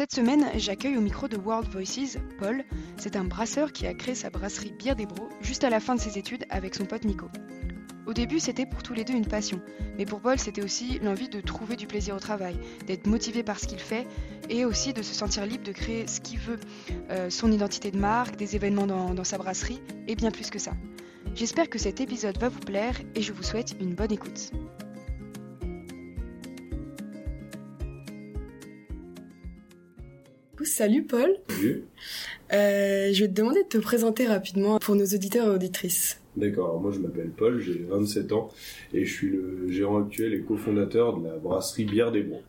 Cette semaine, j'accueille au micro de World Voices Paul. C'est un brasseur qui a créé sa brasserie Bière des Bros juste à la fin de ses études avec son pote Nico. Au début, c'était pour tous les deux une passion, mais pour Paul, c'était aussi l'envie de trouver du plaisir au travail, d'être motivé par ce qu'il fait et aussi de se sentir libre de créer ce qu'il veut, euh, son identité de marque, des événements dans, dans sa brasserie et bien plus que ça. J'espère que cet épisode va vous plaire et je vous souhaite une bonne écoute. Salut Paul. Salut. Euh, je vais te demander de te présenter rapidement pour nos auditeurs et auditrices. D'accord, moi je m'appelle Paul, j'ai 27 ans et je suis le gérant actuel et cofondateur de la brasserie Bière des Bons.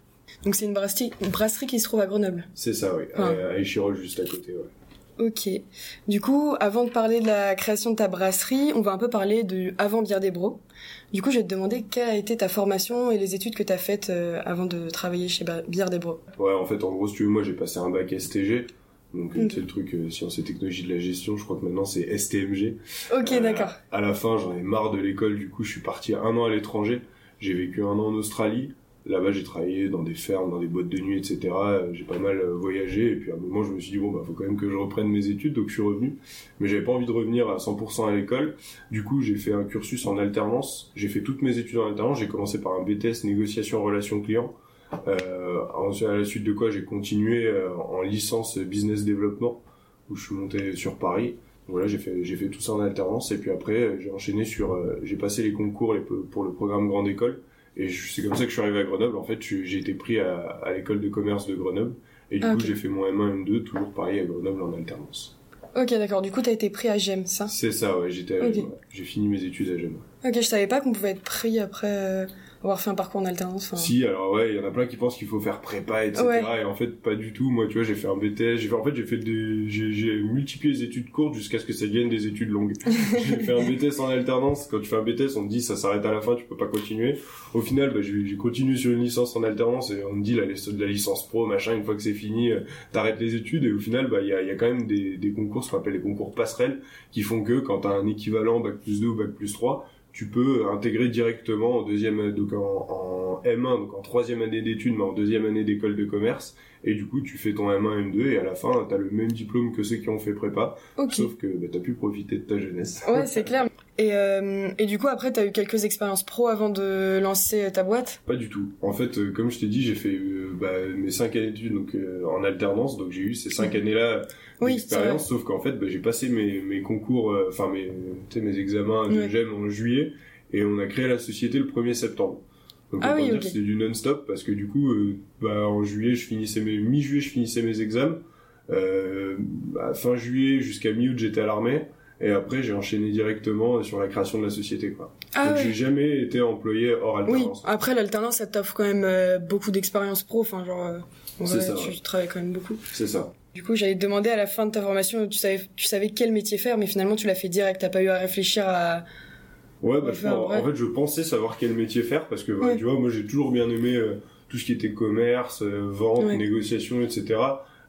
Donc c'est une brasserie, une brasserie qui se trouve à Grenoble C'est ça, oui, Ah. à, à Échirol juste à côté, ouais. Ok. Du coup, avant de parler de la création de ta brasserie, on va un peu parler de avant Bière des Bros. Du coup, je vais te demander quelle a été ta formation et les études que tu as faites euh, avant de travailler chez Bière des Bros. Ouais, en fait, en gros, si tu veux, moi j'ai passé un bac STG, donc Mm. c'est le truc euh, sciences et technologies de la gestion, je crois que maintenant c'est STMG. Ok, Euh, d'accord. À la fin, j'en ai marre de l'école, du coup je suis parti un an à l'étranger, j'ai vécu un an en Australie, là-bas j'ai travaillé dans des fermes, dans des boîtes de nuit, etc. J'ai pas mal euh, voyagé, et puis à un moment je me suis dit, bon bah faut quand même que je reprenne mes études, donc je suis revenu, mais j'avais pas envie de revenir à 100% à l'école, du coup j'ai fait un cursus en alternance, j'ai fait toutes mes études en alternance, j'ai commencé par un BTS négociation relations clients, euh, à la suite de quoi j'ai continué euh, en licence business développement, où je suis monté sur Paris. Voilà, j'ai fait j'ai fait tout ça en alternance. Et puis après j'ai enchaîné sur euh, j'ai passé les concours pour le programme grande école et c'est comme ça que je suis arrivé à Grenoble. En fait, j'ai été pris à, à l'école de commerce de Grenoble et du Ah, coup j'ai fait mon M1 M2 toujours pareil à Grenoble en alternance. Ok, d'accord. Du coup, t'as été pris à GEM, ça? C'est ça, ouais. J'étais j'ai fini mes études à Gênes. Ok, je savais pas qu'on pouvait être pris après euh, avoir fait un parcours en alternance. enfin. Si, alors ouais, il y en a plein qui pensent qu'il faut faire prépa, etc. Ouais. Et en fait, pas du tout. Moi, tu vois, j'ai fait un BTS. J'ai fait, en fait, j'ai fait des, j'ai, multiplié les études courtes jusqu'à ce que ça devienne des études longues. j'ai fait un BTS en alternance. Quand tu fais un BTS, on te dit ça s'arrête à la fin, tu peux pas continuer. Au final, bah, j'ai, continué sur une licence en alternance et on me dit la, de la licence pro, machin, une fois que c'est fini, euh, t'arrêtes les études. Et au final, bah, il y a, y a quand même des, des concours, ce qu'on appelle les concours passerelles, qui font que quand t'as un équivalent bac plus 2 ou bac plus 3, tu peux intégrer directement en deuxième donc en, en M1 donc en troisième année d'études mais en deuxième année d'école de commerce et du coup tu fais ton M1 M2 et à la fin t'as le même diplôme que ceux qui ont fait prépa Ok. sauf que bah, t'as pu profiter de ta jeunesse Ouais, c'est clair. Et, euh, et du coup, après, t'as eu quelques expériences pro avant de lancer ta boîte? Pas du tout. En fait euh, comme je t'ai dit j'ai fait euh, bah, mes cinq années d'études donc euh, en alternance donc j'ai eu ces cinq années là Oui, d'expérience sauf qu'en fait bah, j'ai passé mes, mes concours euh, enfin mes mes examens de Ouais. GEM en juillet et on a créé la société le 1er septembre. Donc Ah on peut oui, dire ok. que c'était du non-stop parce que du coup euh, bah, en juillet je finissais mes mi-juillet je finissais mes examens. Euh, bah, fin juillet jusqu'à mi-août j'étais à l'armée et après j'ai enchaîné directement sur la création de la société quoi Ah donc ouais. j'ai jamais été employé hors Oui, alternance après l'alternance, ça t'offre quand même euh, beaucoup d'expérience pro. Enfin, genre, euh, en C'est vrai, ça, tu ouais. travailles quand même beaucoup. c'est ça Du coup, j'allais te demander à la fin de ta formation, tu savais, tu savais quel métier faire, mais finalement, tu l'as fait direct. T'as pas eu à réfléchir à. Ouais, bah, enfin, en, fait, je pensais savoir quel métier faire parce que, bah, Ouais. tu vois, moi, j'ai toujours bien aimé euh, tout ce qui était commerce, euh, vente, Ouais. négociation, etc.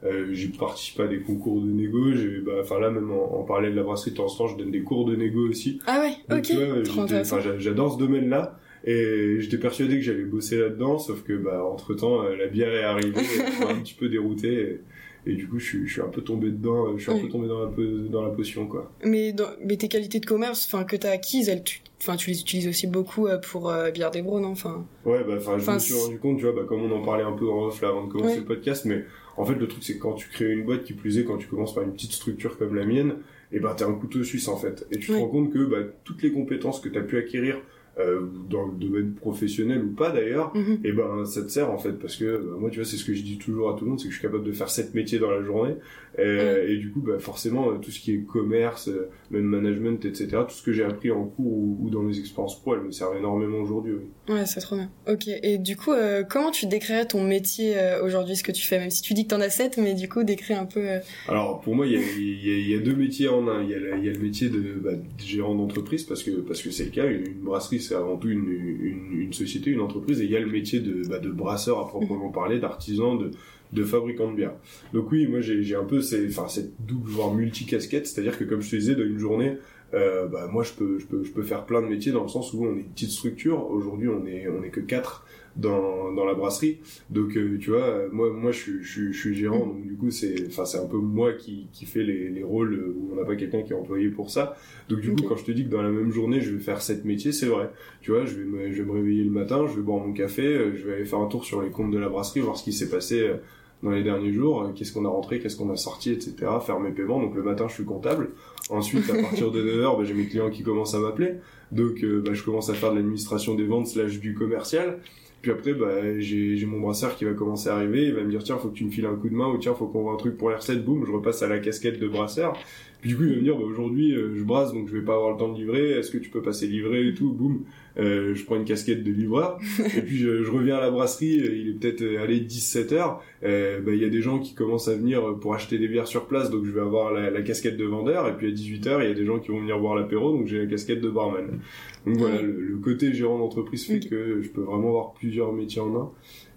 Euh, j'ai participé à des concours de négo. J'ai, bah, enfin là, même en, en parallèle de la brasserie, de temps en temps, je donne des cours de négo aussi. Ah ouais, Donc, ok. j'adore ce domaine-là. Et j'étais persuadé que j'allais bosser là-dedans, sauf que, bah, entre temps, la bière est arrivée, m'a un petit peu dérouté. Et, et du coup, je suis, je suis un peu tombé dedans, euh, je suis un peu tombé dans la, pe- dans la potion, quoi. Mais, dans, mais tes qualités de commerce, enfin, que t'as acquises, elles, tu, enfin, tu les utilises aussi beaucoup euh, pour euh, Bière des Bros, non Enfin, Ouais, bah, enfin, je me suis rendu compte, tu vois, bah, comme on en parlait un peu en off là avant de commencer Ouais. le podcast, mais en fait, le truc, c'est que quand tu crées une boîte, qui plus est, quand tu commences par une petite structure comme la mienne, et ben, t'es un couteau suisse, en fait. Et tu te rends compte que, bah, toutes les compétences que t'as pu acquérir, euh, dans le domaine professionnel ou pas d'ailleurs, mhm. et ben, ça te sert, en fait, parce que, bah, moi, tu vois, c'est ce que je dis toujours à tout le monde, c'est que je suis capable de faire sept métiers dans la journée, et, et du coup, bah, forcément, euh, tout ce qui est commerce, euh, même management, etc., tout ce que j'ai appris en cours ou, ou dans mes expériences pro, elles me servent énormément aujourd'hui, oui. Ouais, c'est trop bien. Ok. Et du coup, euh, comment tu décrirais ton métier euh, aujourd'hui, ce que tu fais, même si tu dis que t'en as sept, mais du coup, décris un peu. euh, Alors pour moi, il y y y a deux métiers en un. Il y y a le métier de, bah, de gérant d'entreprise parce que parce que c'est le cas. Une, une brasserie, c'est avant tout une, une, une société, une entreprise. Et il y a le métier de, bah, de brasseur à proprement parler, d'artisan, de de fabricant de bière. Donc oui, moi j'ai un peu ces, enfin cette double voire multi casquette, c'est-à-dire que comme je te disais, dans une journée, euh, bah moi je peux je peux je peux faire plein de métiers dans le sens où on est une petite structure. Aujourd'hui on est on est que quatre dans dans la brasserie. Donc euh, tu vois moi moi je suis je, je suis gérant. Donc du coup c'est enfin c'est un peu moi qui qui fait les les rôles où on n'a pas quelqu'un qui est employé pour ça. Donc du coup quand je te dis que dans la même journée je vais faire sept métiers c'est vrai. Tu vois je vais me je vais me réveiller le matin je vais boire mon café euh, je vais aller faire un tour sur les comptes de la brasserie voir ce qui s'est passé euh, dans les derniers jours, euh, qu'est-ce qu'on a rentré, qu'est-ce qu'on a sorti, etc. Faire mes paiements. Donc le matin, je suis comptable. Ensuite, à partir de 9h, bah, j'ai mes clients qui commencent à m'appeler. Donc euh, bah, je commence à faire de l'administration des ventes slash du commercial. Puis après, bah, j'ai mon brasseur qui va commencer à arriver. Il va me dire, tiens, faut que tu me files un coup de main ou tiens, faut qu'on voit un truc pour les recettes. Boum, je repasse à la casquette de brasseur. Puis du coup, il va me dire, bah, aujourd'hui, euh, je brasse, donc je vais pas avoir le temps de livrer. Est-ce que tu peux passer livrer et tout? Boum, euh, je prends une casquette de livreur. et puis je, je reviens à la brasserie. euh, Il est peut-être euh, allé 17 heures. Euh, bah, il y a des gens qui commencent à venir pour acheter des bières sur place, donc je vais avoir la, la casquette de vendeur. Et puis à 18 heures, il y a des gens qui vont venir boire l'apéro, donc j'ai la casquette de barman. Donc voilà, le, le côté gérant d'entreprise fait que je peux vraiment avoir plusieurs métiers en un.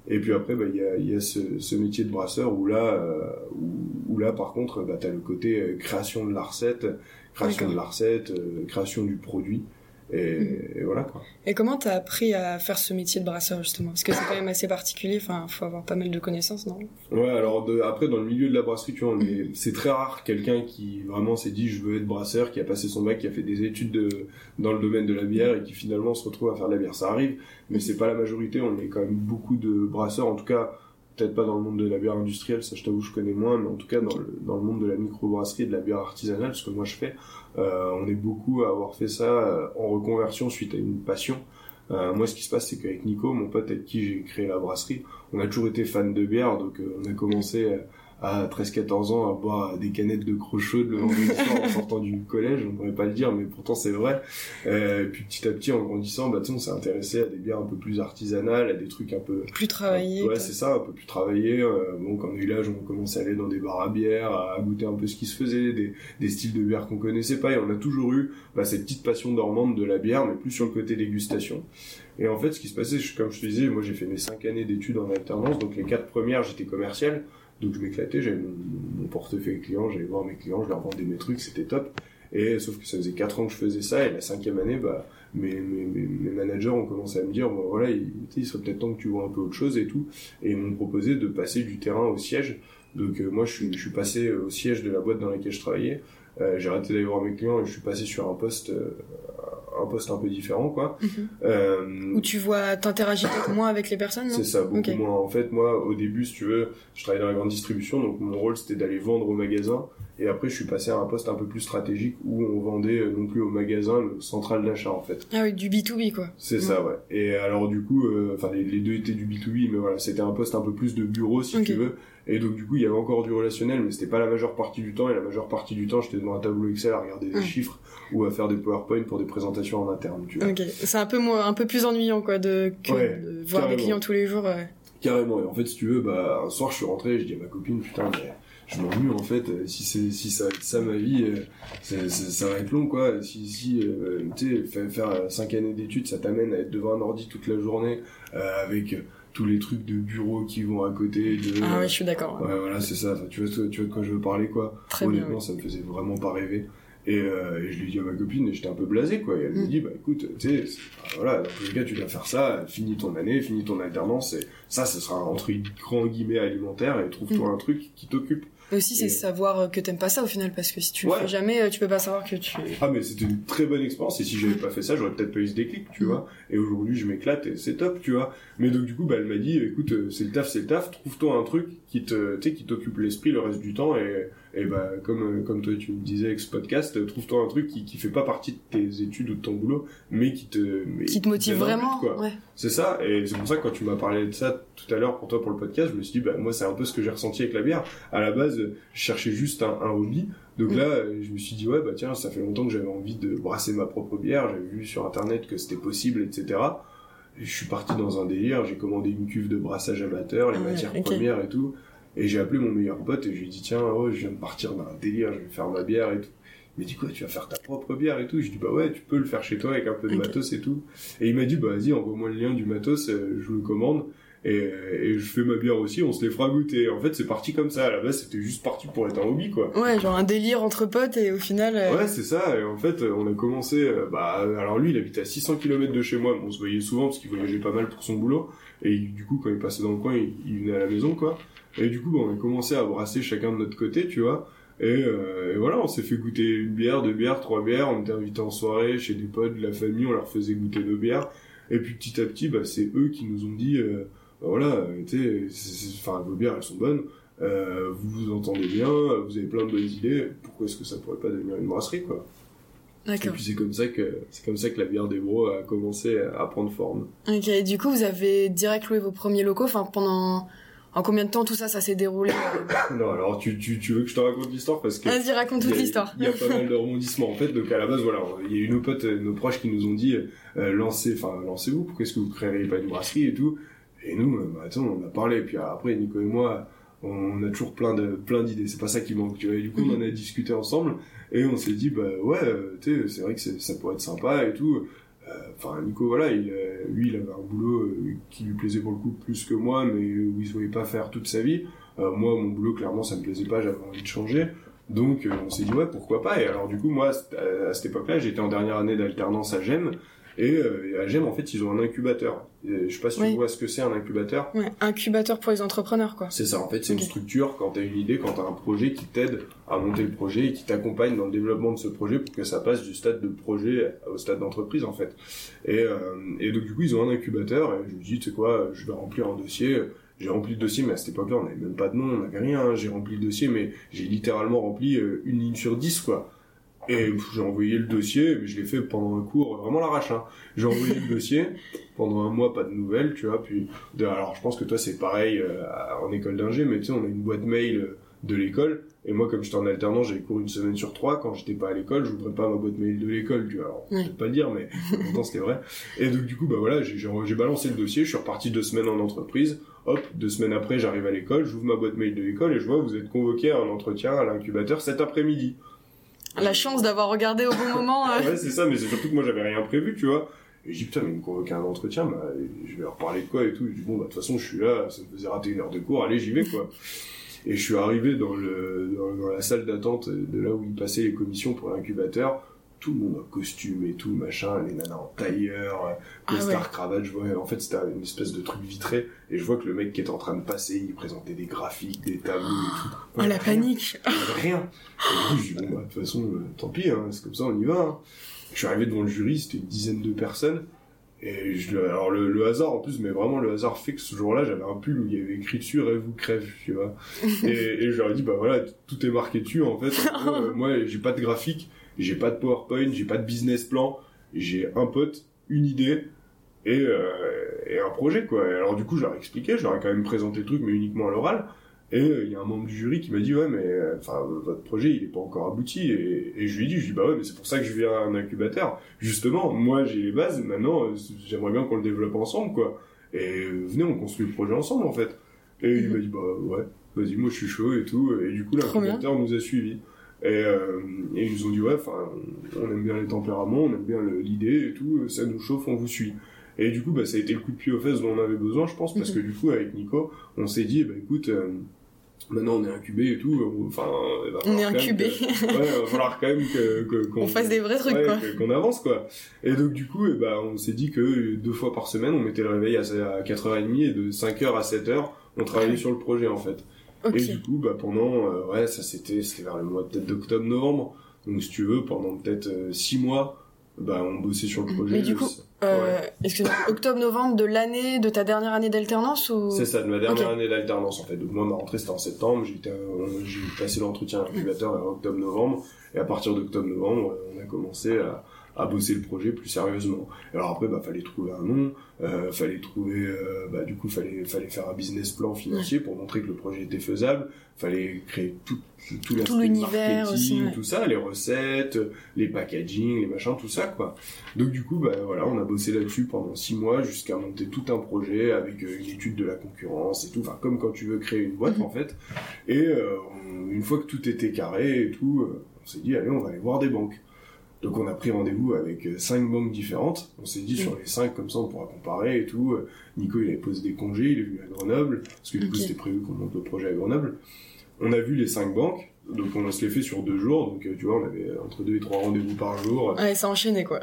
Et puis après, bah, il y a, y a ce, ce métier de brasseur où là, euh, où, où là par contre, bah, tu as le côté euh, création de la recette, création de la recette, euh, création du produit. Et, et voilà quoi. Et comment t'as appris à faire ce métier de brasseur justement? Parce que c'est quand même assez particulier. Enfin, faut avoir pas mal de connaissances, non? Ouais, alors de, après dans le milieu de la brasserie, tu vois, c'est très rare quelqu'un qui vraiment s'est dit je veux être brasseur, qui a passé son bac, qui a fait des études de, dans le domaine de la bière et qui finalement se retrouve à faire de la bière. Ça arrive, mais c'est pas la majorité. On est quand même beaucoup de brasseurs, en tout cas peut-être pas dans le monde de la bière industrielle, ça je t'avoue je connais moins, mais en tout cas dans le, dans le monde de la microbrasserie et de la bière artisanale, ce que moi je fais, euh, on est beaucoup à avoir fait ça euh, en reconversion suite à une passion. Euh, moi, ce qui se passe, c'est qu'avec Nico, mon pote avec qui j'ai créé la brasserie, on a toujours été fan de bière, donc euh, on a commencé euh, à 13-14 ans à boire des canettes de crochot le vendredi soir en sortant du collège, on ne pourrait pas le dire, mais pourtant c'est vrai. Euh, et puis petit à petit, en grandissant, bah, on s'est intéressé à des bières un peu plus artisanales, à des trucs un peu Plus travaillé. Ouais, c'est ça, un peu plus travaillé. Euh, bon, quand on a eu l'âge, on à aller dans des bars à bière, à goûter un peu ce qui se faisait, des, des styles de bière qu'on connaissait pas, et on a toujours eu bah, cette petite passion dormante de la bière, mais plus sur le côté dégustation. Et en fait, ce qui se passait, comme je te disais, moi j'ai fait mes cinq années d'études en alternance, donc les quatre premières, j'étais commercial, donc je m'éclatais, j'avais mon, portefeuille client, j'allais voir mes clients, je leur vendais mes trucs, c'était top. Et sauf que ça faisait quatre ans que je faisais ça, et la cinquième année, bah, mes, mes, managers ont commencé à me dire, bon, voilà, il, il serait peut-être temps que tu vois un peu autre chose et tout. Et ils m'ont proposé de passer du terrain au siège. Donc euh, moi, je suis passé au siège de la boîte dans laquelle je travaillais. Euh, j'ai arrêté d'aller voir mes clients et je suis passé sur un poste, euh, un poste un peu différent, quoi. Mhm. Euh, Où tu vois, t'interagis peut-être moins avec les personnes, c'est ça, beaucoup moins. En fait, moi, au début, si tu veux, je travaillais dans la grande distribution, donc mon rôle, c'était d'aller vendre au magasin. Et après, je suis passé à un poste un peu plus stratégique où on vendait euh, non plus au magasin, le central d'achat, en fait. Ah oui, du B2B quoi. C'est ça, ouais. Et alors, du coup, euh, enfin, les, les deux étaient du B2B, mais voilà, c'était un poste un peu plus de bureau, si tu veux. Et donc, du coup, il y avait encore du relationnel, mais c'était pas la majeure partie du temps. Et la majeure partie du temps, j'étais devant un tableau Excel à regarder des Ouais. chiffres ou à faire des PowerPoint pour des présentations en interne, tu vois. Ok, c'est un peu moins, un peu plus ennuyant quoi de que Ouais, de voir des carrément. clients tous les jours. ouais. Carrément. Et en fait, si tu veux, bah, un soir, je suis rentré, je dis à ma copine, putain, mais je m'ennuie, en fait. euh, Si c'est, si ça ça, ma vie, euh, c'est- c'est- ça va être long, quoi. Si, si, euh, tu sais, faire, faire cinq années d'études, ça t'amène à être devant un ordi toute la journée, euh, avec tous les trucs de bureau qui vont à côté de... Ah ouais, je suis d'accord. ouais. Ouais, voilà, c'est ça. Tu vois, tu vois de quoi je veux parler, quoi. Très bien. Honnêtement, ça me faisait vraiment pas rêver. Et, euh, et je l'ai dit à ma copine et j'étais un peu blasé quoi. Et elle me Mm. dit bah écoute, tu sais, voilà, dans tous les cas tu dois faire ça, finis ton année, finis ton alternance et ça, ce sera entre grands guillemets alimentaire et trouve-toi Mm. un truc qui t'occupe. Mais aussi, c'est Et- savoir euh, que t'aimes pas ça au final, parce que si tu le Ouais. fais jamais, euh, tu peux pas savoir que tu. Ah mais c'était une très bonne expérience et si j'avais pas fait ça, j'aurais peut-être pas eu ce déclic, tu vois. Et aujourd'hui, je m'éclate et c'est top, tu vois. Mais donc du coup, bah elle m'a dit écoute, euh, c'est le taf, c'est le taf, trouve-toi un truc qui te qui t'occupe l'esprit le reste du temps et et bah comme euh, comme toi tu me disais avec ce podcast, euh, trouve-toi un truc qui qui fait pas partie de tes études ou de ton boulot, mais qui te mais Qui te motive vraiment. ouais. C'est ça, et c'est pour ça que quand tu m'as parlé de ça tout à l'heure pour toi pour le podcast, je me suis dit, bah, moi c'est un peu ce que j'ai ressenti avec la bière. À la base, je cherchais juste un, un hobby, donc Mm. là, euh, je me suis dit, ouais, bah tiens, ça fait longtemps que j'avais envie de brasser ma propre bière, j'avais vu sur internet que c'était possible, etc. Et je suis parti dans un délire, j'ai commandé une cuve de brassage amateur, les Ah matières premières et tout, et j'ai appelé mon meilleur pote et je lui ai dit, tiens, oh, je viens de partir d'un délire, je vais faire ma bière et tout. Il m'a dit quoi, tu vas faire ta propre bière et tout? Je dis bah ouais, tu peux le faire chez toi avec un peu de matos et tout. Et il m'a dit bah vas-y, envoie-moi le lien du matos, euh, je vous le commande. et, et, je fais ma bière aussi, on se les fera goûter. En fait, c'est parti comme ça. À la base, c'était juste parti pour être un hobby, quoi. Ouais, genre un délire entre potes et au final. Euh, ouais, c'est ça. Et en fait, on a commencé. Euh, bah, alors lui, il habitait à 600 km de chez moi. on se voyait souvent parce qu'il voyageait pas mal pour son boulot. Et du coup, quand il passait dans le coin, il, venait à la maison, quoi. Et du coup, on a commencé à brasser chacun de notre côté, tu vois. Et, euh, et, voilà, on s'est fait goûter une bière, deux bières, trois bières. On était invités en soirée chez des potes de la famille, on leur faisait goûter nos bières. Et puis petit à petit, bah, c'est eux qui nous ont dit, euh, bah, voilà, sais, enfin vos bières elles sont bonnes, euh, vous vous entendez bien, vous avez plein de bonnes idées. Pourquoi est-ce que ça pourrait pas devenir une brasserie, quoi? Et puis c'est comme ça que c'est comme ça que la bière des bros a commencé à prendre forme. Ok, du coup vous avez direct loué vos premiers locaux, enfin pendant en combien de temps tout ça, ça s'est déroulé Non, alors tu, tu, tu veux que je te raconte l'histoire parce que. Vas-y, raconte toute l'histoire. Il y a pas mal de rebondissements en fait. Donc à la base, voilà, il y a eu nos potes, nos proches qui nous ont dit euh, lancez, enfin lancez-vous. Pourquoi est-ce que vous créeriez pas une brasserie et tout Et nous, euh, bah, attends, on a parlé. Puis après, Nico et moi, on a toujours plein de plein d'idées. C'est pas ça qui manque. Tu vois. Et du coup, on en a discuté ensemble et on s'est dit bah ouais, euh, tu sais, c'est vrai que ça pourrait être sympa et tout. Euh, enfin, Nico, voilà, il, euh, lui, il avait un boulot euh, qui lui plaisait pour le coup plus que moi, mais où il ne voyait pas faire toute sa vie. moi, mon boulot, clairement, ça me plaisait pas, j'avais envie de changer. Donc, on s'est dit, ouais, pourquoi pas? Et alors, du coup, moi, à, cette époque-là, j'étais en dernière année d'alternance à GEM. Et euh, à GEM, en fait, ils ont un incubateur. je sais pas si tu vois ce que c'est un incubateur. Ouais, incubateur pour les entrepreneurs, quoi. C'est ça, en fait, c'est une structure quand tu as une idée, quand tu as un projet qui t'aide à monter le projet et qui t'accompagne dans le développement de ce projet pour que ça passe du stade de projet au stade d'entreprise, en fait. Et, euh, et donc, du coup, ils ont un incubateur et je me dis, tu sais quoi, je vais remplir un dossier. J'ai rempli le dossier, mais à cette époque-là, on n'avait même pas de nom, on n'avait rien. J'ai rempli le dossier, mais j'ai littéralement rempli euh, une ligne sur dix, quoi. Et j'ai envoyé le dossier, mais je l'ai fait pendant un cours, vraiment l'arrache. Hein. J'ai envoyé le dossier, pendant un mois, pas de nouvelles, tu vois. Puis, alors je pense que toi c'est pareil euh, en école d'ingé, mais tu sais, on a une boîte mail de l'école. Et moi, comme j'étais en alternance, j'avais cours une semaine sur trois. Quand j'étais pas à l'école, je voudrais pas ma boîte mail de l'école, tu vois. Alors, je peux pas le dire, mais pourtant c'était vrai. Et donc du coup, bah voilà, j'ai balancé le dossier. Je suis reparti deux semaines en entreprise. Hop, deux semaines après, j'arrive à l'école, j'ouvre ma boîte mail de l'école et je vois vous êtes convoqué à un entretien à l'incubateur cet après-midi la chance d'avoir regardé au bon moment. Euh. ouais, c'est ça, mais c'est surtout que moi j'avais rien prévu, tu vois. Et je dis putain, mais il me convoquait un entretien, bah, je vais leur parler de quoi et tout. Je dis bon, bah, de toute façon, je suis là, ça me faisait rater une heure de cours, allez, j'y vais, quoi. Et je suis arrivé dans dans, la salle d'attente de là où ils passaient les commissions pour l'incubateur tout le monde en costume et tout, machin, les nanas en tailleur, les ah cravate, je vois, en fait c'était une espèce de truc vitré, et je vois que le mec qui est en train de passer, il présentait des graphiques, des tableaux et tout. Oh la panique Rien Et coup, je dis, bon bah, de toute façon, euh, tant pis, hein, c'est comme ça, on y va. Hein. Je suis arrivé devant le jury, c'était une dizaine de personnes, et je, alors le, hasard en plus, mais vraiment le hasard fait que ce jour-là, j'avais un pull où il y avait écrit dessus Rêve ou crève, tu vois. et, et je leur ai dit, bah voilà, tout est marqué dessus en fait. Euh, moi, j'ai pas de graphique, j'ai pas de PowerPoint, j'ai pas de business plan, j'ai un pote, une idée et, euh, et un projet quoi. alors du coup, je leur ai expliqué, je leur ai quand même présenté le truc, mais uniquement à l'oral. Et euh, il y a un membre du jury qui m'a dit ouais mais euh, enfin votre projet il est pas encore abouti. Et, et je lui ai dit je lui ai dit bah ouais mais c'est pour ça que je viens à un incubateur. Justement moi j'ai les bases maintenant euh, j'aimerais bien qu'on le développe ensemble quoi. Et venez on construit le projet ensemble en fait. Et il m'a dit bah ouais vas-y moi je suis chaud et tout. Et du coup l'incubateur nous a suivis et, euh, et, ils nous ont dit ouais, on aime bien les tempéraments, on aime bien l'idée et tout, ça nous chauffe, on vous suit. Et du coup, bah, ça a été le coup de pied aux fesses dont on avait besoin, je pense, parce que mhm. du coup, avec Nico, on s'est dit, bah écoute, euh, maintenant on est incubé et tout, enfin, on est incubé. ouais, il va falloir quand même que, qu'on fasse des vrais trucs, quoi. Qu'on avance, quoi. Et donc, du coup, et bah, on s'est dit que deux fois par semaine, on mettait le réveil à 4h30 et de 5h à 7h, on travaillait sur le projet, en fait. Et du coup, bah, pendant, euh, ouais, ça c'était, c'était vers le mois peut-être d'octobre-novembre. Donc, si tu veux, pendant peut-être euh, six mois, bah, on bossait sur le projet. Mais du coup, euh, excuse-moi, octobre-novembre de l'année, de ta dernière année d'alternance ou? C'est ça, de ma dernière année d'alternance en fait. Donc moi, ma rentrée c'était en septembre, j'ai, j'ai passé l'entretien à l'incubateur en octobre-novembre, et à partir d'octobre-novembre, on a commencé à, à bosser le projet plus sérieusement. Alors après, bah, fallait trouver un nom, euh, fallait trouver, euh, bah, du coup, fallait, fallait faire un business plan financier pour montrer que le projet était faisable. Fallait créer tout, tout, tout l'univers aussi, tout ça, les recettes, les packaging, les machins, tout ça, quoi. Donc du coup, bah, voilà, on a bossé là-dessus pendant six mois jusqu'à monter tout un projet avec euh, une étude de la concurrence et tout. Enfin, comme quand tu veux créer une boîte, en fait. Et euh, une fois que tout était carré et tout, on s'est dit, allez, on va aller voir des banques. Donc on a pris rendez-vous avec euh, cinq banques différentes. On s'est dit sur les cinq comme ça on pourra comparer et tout. Nico il avait posé des congés, il est venu à Grenoble parce que du coup c'était prévu qu'on monte le projet à Grenoble. On a vu les cinq banques. Donc on se les fait sur deux jours. Donc tu vois on avait entre deux et trois rendez-vous par jour. Ouais, ça enchaînait quoi.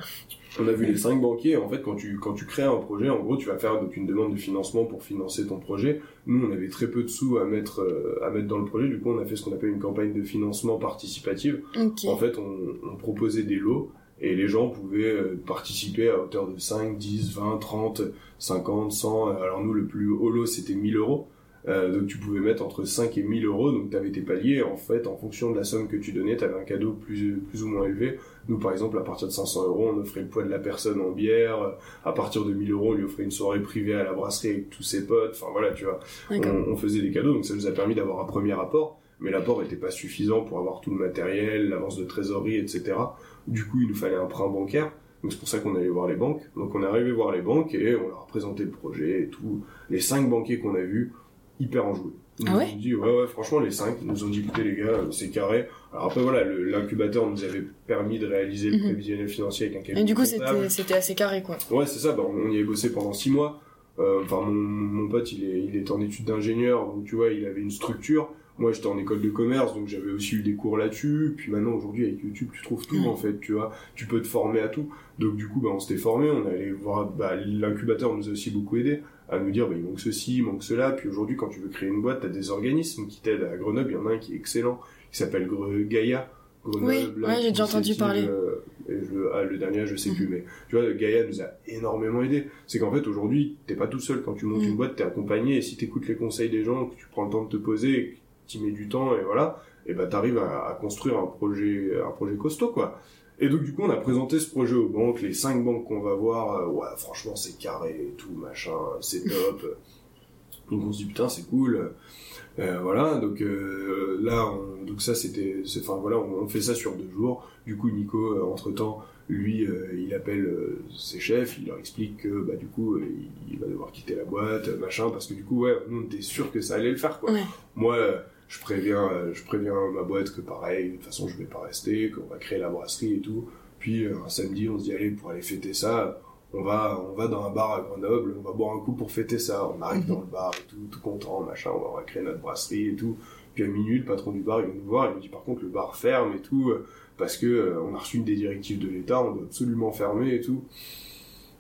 On a vu les cinq banquiers. En fait, quand tu quand tu crées un projet, en gros, tu vas faire donc une demande de financement pour financer ton projet. Nous, on avait très peu de sous à mettre euh, à mettre dans le projet. Du coup, on a fait ce qu'on appelle une campagne de financement participative. En fait, on, on, proposait des lots et les gens pouvaient euh, participer à hauteur de 5, 10, 20, 30, 50, 100. Alors nous, le plus haut lot, c'était 1000 euros. Euh, donc tu pouvais mettre entre 5 et 1000 euros, donc tu avais tes paliers, en fait, en fonction de la somme que tu donnais, tu avais un cadeau plus, plus ou moins élevé. Nous, par exemple, à partir de 500 euros, on offrait le poids de la personne en bière, à partir de 1000 euros, on lui offrait une soirée privée à la brasserie avec tous ses potes, enfin voilà, tu vois, on, faisait des cadeaux, donc ça nous a permis d'avoir un premier apport, mais l'apport n'était pas suffisant pour avoir tout le matériel, l'avance de trésorerie, etc. Du coup, il nous fallait un prêt bancaire, donc c'est pour ça qu'on allait voir les banques. Donc on est arrivé voir les banques et on leur a présenté le projet et tout. Les cinq banquiers qu'on a vus, hyper enjoués. Ils ah nous ouais ont dit, ouais, ouais, franchement, les cinq, ils nous ont dit, écoutez, les gars, c'est carré. Alors après, voilà, l'incubateur nous avait permis de réaliser le Mhm. prévisionnel financier avec un cabinet Et du coup, c'était assez carré quoi. Ouais, c'est ça, bah, on y avait bossé pendant six mois. Euh, Enfin, mon, mon pote, il est, il est en études d'ingénieur, donc tu vois, il avait une structure. Moi, j'étais en école de commerce, donc j'avais aussi eu des cours là-dessus. Puis maintenant, aujourd'hui, avec YouTube, tu trouves tout, en fait, tu vois. Tu peux te former à tout. Donc, du coup, bah, on s'était formé, on allait voir, bah, l'incubateur nous a aussi beaucoup aidé à nous dire, bah, il manque ceci, il manque cela. Puis aujourd'hui, quand tu veux créer une boîte, t'as des organismes qui t'aident. À Grenoble, il y en a un qui est excellent, qui s'appelle Gaïa. Grenoble, Oui, ouais, j'ai déjà entendu parler. euh, et je- ah, le dernier, je sais Mhm. plus, mais tu vois, Gaïa nous a énormément aidé. C'est qu'en fait, aujourd'hui, t'es pas tout seul. Quand tu montes Mhm. une boîte, t'es accompagné, et si t'écoutes les conseils des gens, que tu prends le temps de te poser, que tu mets du temps, et voilà, et bah, t'arrives à, à construire un projet, un projet costaud, quoi. Et donc, du coup, on a présenté ce projet aux banques, les cinq banques qu'on va voir, euh, ouais, franchement, c'est carré, et tout, machin, c'est top. donc, on se dit, putain, c'est cool. Euh, voilà, donc euh, là, on- donc ça c'était, enfin voilà, on, on fait ça sur deux jours. Du coup, Nico, entre temps, lui, euh, il appelle euh, ses chefs, il leur explique que bah du coup, euh, il, il va devoir quitter la boîte, machin, parce que du coup, ouais, nous on était sûr que ça allait le faire, quoi. Ouais. Moi, euh, je préviens, euh, je préviens ma boîte que pareil, de toute façon, je vais pas rester, qu'on va créer la brasserie et tout. Puis euh, un samedi, on se dit allez pour aller fêter ça. On va, on va dans un bar à Grenoble, on va boire un coup pour fêter ça. On arrive Mhm. dans le bar et tout, tout content, machin, on va, on va créer notre brasserie et tout. Puis à minuit, le patron du bar, il vient nous voir, il nous dit par contre le bar ferme et tout, euh, parce que euh, on a reçu une des directives de l'État, on doit absolument fermer et tout.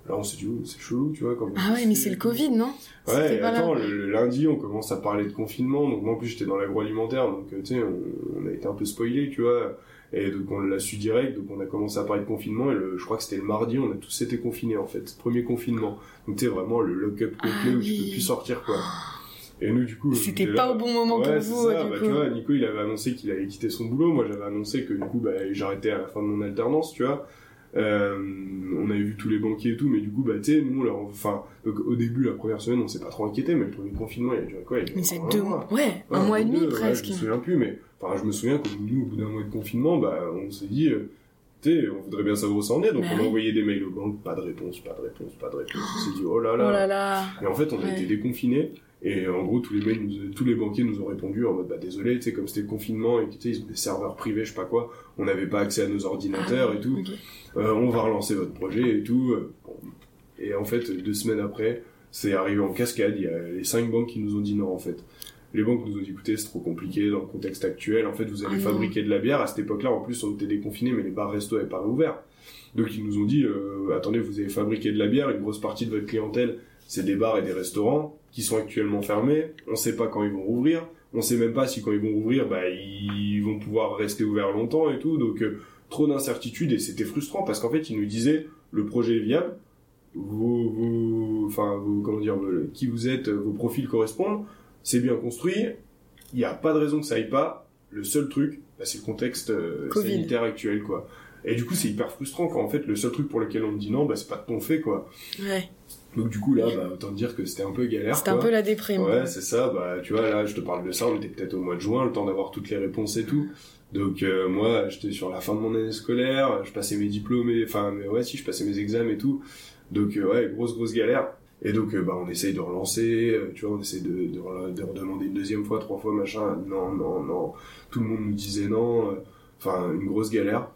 Là, on s'est dit, c'est chelou, tu vois. Comme Ah ouais, mais c'est le Covid, non Ouais, attends, le, le lundi, on commence à parler de confinement. Donc, moi, en plus, j'étais dans l'agroalimentaire. Donc, euh, tu sais, on, on a été un peu spoilé, tu vois. Et donc, on l'a su direct. Donc, on a commencé à parler de confinement. Et le, je crois que c'était le mardi, on a tous été confinés, en fait. Premier confinement. Donc, tu sais, vraiment le lock-up complet Ah où tu oui. peux plus sortir, quoi. Et nous, du coup. C'était pas là- au bon moment ouais, pour vous, ça. du Bah, coup. tu vois, Nico, il avait annoncé qu'il allait quitter son boulot. Moi, j'avais annoncé que, du coup, bah, j'arrêtais à la fin de mon alternance, tu vois. Euh, on avait vu tous les banquiers et tout, mais du coup, bah, tu sais, nous, on leur, enfin, au début, la première semaine, on s'est pas trop inquiété, mais le premier confinement, il a duré quoi? Il a duré Mais c'est deux mois. Ouais, un Ouais, mois et demi deux, ouais, presque. je me souviens plus, mais, enfin, je me souviens que nous, au bout d'un mois de confinement, bah, on s'est dit, euh, on voudrait bien savoir où ça en est, donc Bah on a oui. envoyé des mails aux banques, pas de réponse, pas de réponse, pas de réponse. On s'est dit, oh là Oh là. là là. Et en fait, on a Ouais. été déconfinés. Et en gros, tous les mails, nous- tous les banquiers nous ont répondu en mode, bah, désolé, tu sais, comme c'était le confinement et que, tu sais, ils ont des serveurs privés, je sais pas quoi, on n'avait pas accès à nos ordinateurs Ah, et tout. Euh, on va relancer votre projet et tout. Euh. Et en fait, deux semaines après, c'est arrivé en cascade. Il y a les cinq banques qui nous ont dit non, en fait. Les banques nous ont dit, écoutez, c'est trop compliqué dans le contexte actuel. En fait, vous allez Ah fabriquer de la bière. À cette époque-là, en plus, on était déconfinés, mais les bars restos n'avaient pas réouvert. Donc, ils nous ont dit, euh, attendez, vous avez fabriqué de la bière. Une grosse partie de votre clientèle, c'est des bars et des restaurants qui sont actuellement fermés. On sait pas quand ils vont rouvrir. On sait même pas si quand ils vont rouvrir, bah, ils vont pouvoir rester ouverts longtemps et tout. Donc, euh, trop d'incertitudes et c'était frustrant parce qu'en fait, ils nous disaient, le projet est viable. Vous, vous, enfin, vous, comment dire, qui vous êtes, vos profils correspondent. C'est bien construit. Il n'y a pas de raison que ça aille pas. Le seul truc, bah, c'est le contexte euh, sanitaire actuel, quoi. Et du coup, c'est hyper frustrant quand en fait le seul truc pour lequel on me dit non, bah c'est pas de ton fait, quoi. Ouais, Donc du coup là, bah, autant dire que c'était un peu galère. c'était un peu la déprime. Ouais, c'est ça. Bah, tu vois, là, je te parle de ça. On était peut-être au mois de juin, le temps d'avoir toutes les réponses et tout. Donc euh, moi, j'étais sur la fin de mon année scolaire. Je passais mes diplômes, et... enfin, mais ouais, si, je passais mes examens et tout. Donc euh, ouais, grosse grosse galère. Et donc euh, bah, on essaye de relancer. euh, tu vois, on essaye de, de, de redemander une deuxième fois, trois fois, machin. Non, non, non. Tout le monde nous disait non. Enfin, une grosse galère.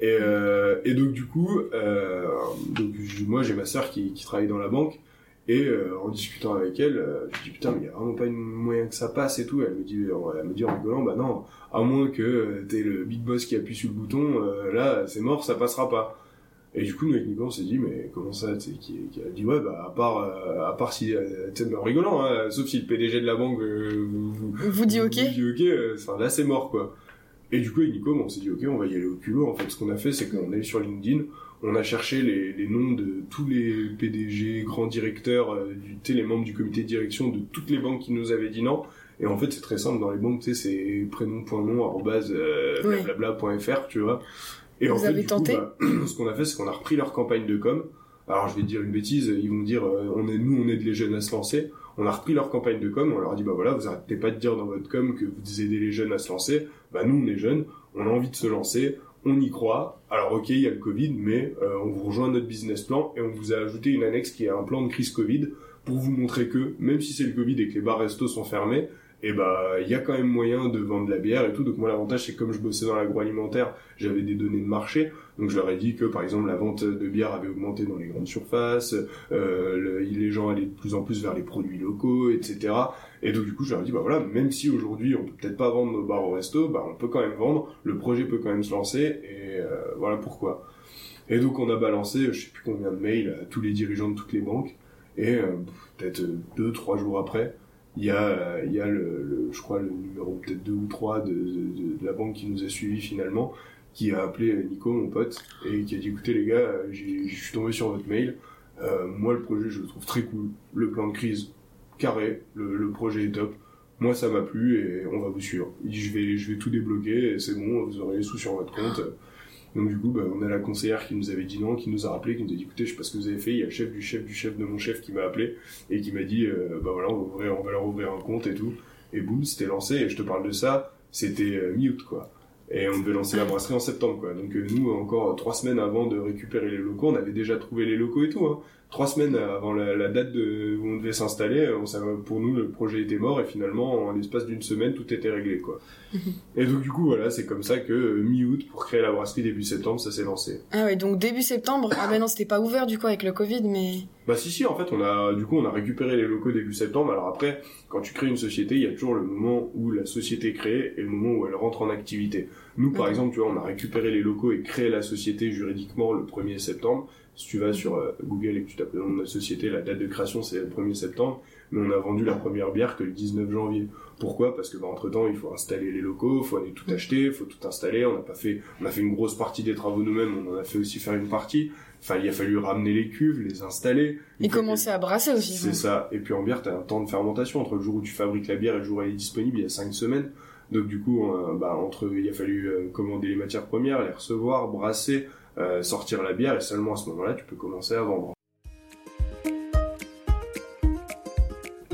Et, euh, et donc du coup, euh, donc, moi j'ai ma sœur qui, qui travaille dans la banque et euh, en discutant avec elle, je dis putain mais il y a vraiment pas une moyen que ça passe et tout. Elle me dit, elle me dit en rigolant bah non, à moins que t'es le big boss qui appuie sur le bouton, là c'est mort, ça passera pas. Et du coup nous avec Nico on s'est dit mais comment ça, tu sais, qui, qui a dit ouais bah à part euh, à part si, euh, tu sais en rigolant, hein, sauf si le PDG de la banque euh, vous, Vous dit ok vous dit ok, enfin là c'est mort quoi. Et du coup, avec Nico, on s'est dit, ok, on va y aller au culot. En fait, ce qu'on a fait, c'est qu'on est allé sur LinkedIn, on a cherché les, les noms de tous les PDG, grands directeurs, euh, du, tu sais, les membres du comité de direction de toutes les banques qui nous avaient dit non. Et en fait, c'est très simple dans les banques, tu sais, c'est prénom.nom, arrobase, euh, Oui. blablabla.fr, tu vois. Et Vous en fait, avez du coup, tenté bah, ce qu'on a fait, c'est qu'on a repris leur campagne de com. Alors, je vais te dire une bêtise, ils vont dire, euh, on est, nous, on est les jeunes à se lancer. On a repris leur campagne de com, on leur a dit, bah voilà, vous arrêtez pas de dire dans votre com que vous aidez les jeunes à se lancer. Bah, nous, on est jeunes, on a envie de se lancer, on y croit. Alors, ok, il y a le Covid, mais euh, on vous rejoint notre business plan et on vous a ajouté une annexe qui est un plan de crise Covid pour vous montrer que, même si c'est le Covid et que les bars restos sont fermés, et bah, il y a quand même moyen de vendre la bière et tout. Donc, moi, l'avantage, c'est que comme je bossais dans l'agroalimentaire, j'avais des données de marché. Donc, je leur ai dit que, par exemple, la vente de bière avait augmenté dans les grandes surfaces, euh, le- les gens allaient de plus en plus vers les produits locaux, etc. Et donc, du coup, je leur ai dit, bah voilà, même si aujourd'hui, on peut peut-être pas vendre nos bars au resto, bah, on peut quand même vendre, le projet peut quand même se lancer, et euh, voilà pourquoi. Et donc, on a balancé, je sais plus combien de mails à tous les dirigeants de toutes les banques, et euh, peut-être deux, trois jours après, il y a, euh, il y a le, le- je crois, le numéro peut-être deux ou trois de, de, de- la banque qui nous a suivis finalement, qui a appelé Nico, mon pote, et qui a dit, écoutez les gars, euh, je suis tombé sur votre mail, euh, moi le projet je le trouve très cool, le plan de crise carré, le, le projet est top, moi ça m'a plu et on va vous suivre. Il dit je vais, je vais tout débloquer et c'est bon, vous aurez les sous sur votre compte. Donc du coup, bah, on a la conseillère qui nous avait dit non, qui nous a rappelé, qui nous a dit écoutez, je sais pas ce que vous avez fait, il y a le chef du chef du chef de mon chef qui m'a appelé et qui m'a dit euh, bah voilà, on va, on va leur ouvrir un compte et tout. Et boum, c'était lancé et je te parle de ça, c'était euh, mi-août quoi. Et on devait lancer la brasserie en septembre quoi. Donc euh, nous, encore trois semaines avant de récupérer les locaux, on avait déjà trouvé les locaux et tout. Hein. Trois semaines avant la, la date de, où on devait s'installer, on savait, pour nous le projet était mort et finalement en l'espace d'une semaine tout était réglé quoi. Et donc du coup voilà, c'est comme ça que euh, mi-août pour créer la brasserie début septembre, ça s'est lancé. Ah ouais, donc début septembre. Ah ben non, c'était pas ouvert du coup avec le Covid, mais. Bah si si en fait on a du coup on a récupéré les locaux début septembre. Alors après quand tu crées une société, il y a toujours le moment où la société est créée et le moment où elle rentre en activité. Nous par exemple, tu vois, on a récupéré les locaux et créé la société juridiquement le 1er septembre. Si tu vas sur euh, Google et que tu tapes le nom de notre société, la date de création c'est le 1er septembre, mais on a vendu la première bière que le 19 janvier. Pourquoi? Parce que bah, entre temps il faut installer les locaux, faut aller tout acheter, faut tout installer. On n'a pas fait, on a fait une grosse partie des travaux nous-mêmes, on en a fait aussi faire une partie. Enfin, il a fallu ramener les cuves, les installer. Et commencer à brasser aussi. c'est ça. Et puis en bière, t'as un temps de fermentation entre le jour où tu fabriques la bière et le jour où elle est disponible, il y a cinq semaines. Donc du coup, euh, bah, entre, il a fallu euh, commander les matières premières, les recevoir, brasser, euh, sortir la bière, et seulement à ce moment-là, tu peux commencer à vendre.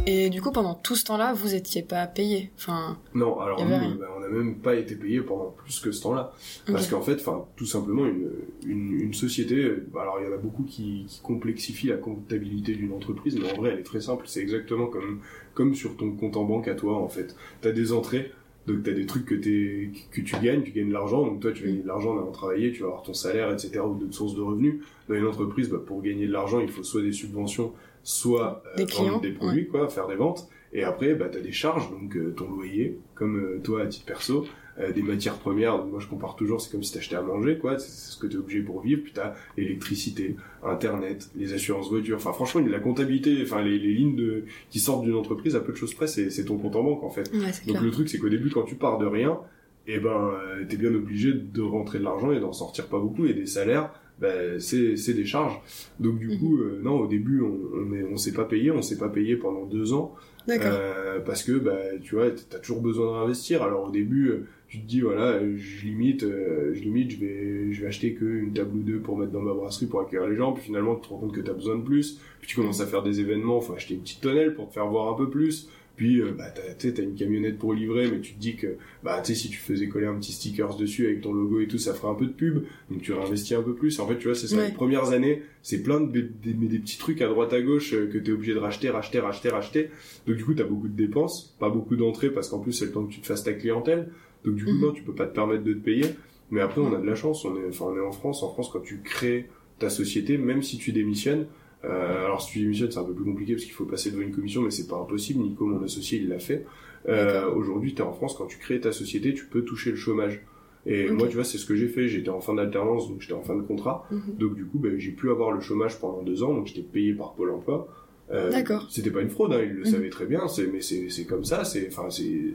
Et du coup, pendant tout ce temps-là, vous étiez pas payé. Enfin, Non, alors nous, bah, on n'a même pas été payé pendant plus que ce temps-là. Parce qu'en fait, tout simplement, une, une, une société, bah, alors il y en a beaucoup qui, qui complexifient la comptabilité d'une entreprise, mais en vrai, elle est très simple. C'est exactement comme, comme sur ton compte en banque à toi, en fait. T'as des entrées, donc t'as des trucs que, t'es, que tu gagnes, tu gagnes de l'argent, donc toi tu vas gagner de l'argent en allant travailler, tu vas avoir ton salaire, etc., ou d'autres sources de revenus. Dans une entreprise, bah, pour gagner de l'argent, il faut soit des subventions, soit euh, Des vendre des produits, quoi, faire des ventes. Et après, bah, t'as des charges, donc euh, ton loyer, comme euh, toi à titre perso, euh, des matières premières. Moi, je compare toujours, c'est comme si t'achetais à manger, quoi. C'est ce que t'es obligé pour vivre. Puis t'as l'électricité, Internet, les assurances voitures. Enfin, franchement, la comptabilité, enfin, les, les lignes de, qui sortent d'une entreprise à peu de choses près, c'est ton compte en banque, en fait. Ouais, Donc clair. le truc, c'est qu'au début, quand tu pars de rien, eh ben, euh, t'es bien obligé de rentrer de l'argent et d'en sortir pas beaucoup. Et des salaires, ben, c'est des charges. Donc du Mhm. coup, euh, non, au début, on on on s'est pas payé, on s'est pas payé pendant deux ans. Euh, parce que bah tu vois t'as toujours besoin de réinvestir alors au début tu te dis voilà je limite euh, je limite je vais je vais acheter que une table ou deux pour mettre dans ma brasserie pour accueillir les gens. Puis finalement tu te rends compte que t'as besoin de plus. Puis tu commences à faire des événements faut acheter une petite tonnelle pour te faire voir un peu plus. Puis euh, bah t'as tu t'as une camionnette pour livrer mais tu te dis que bah tu sais si tu faisais coller un petit stickers dessus avec ton logo et tout ça ferait un peu de pub. Donc tu réinvestis un peu plus. En fait tu vois c'est ça. Ouais. les premières années c'est plein de des, des- petits trucs à droite à gauche euh, que t'es obligé de racheter racheter racheter racheter. Donc du coup, tu as beaucoup de dépenses, pas beaucoup d'entrées parce qu'en plus c'est le temps que tu te fasses ta clientèle. Donc du coup, Mhm. non, tu peux pas te permettre de te payer. Mais après, on a de la chance. On est, enfin, on est en France. En France, quand tu crées ta société, même si tu démissionnes, euh, alors si tu démissionnes, c'est un peu plus compliqué parce qu'il faut passer devant une commission, mais c'est pas impossible. Nico, mon associé, il l'a fait. Euh, Aujourd'hui, tu es en France, quand tu crées ta société, tu peux toucher le chômage. Et moi, tu vois, c'est ce que j'ai fait. J'étais en fin d'alternance, donc j'étais en fin de contrat. Mhm. Donc du coup, ben, j'ai pu avoir le chômage pendant deux ans, donc j'étais payé par Pôle Emploi. Euh, D'accord. C'était pas une fraude, hein, il le Mhm. savait très bien. C'est, mais c'est, c'est comme ça. C'est, enfin, c'est,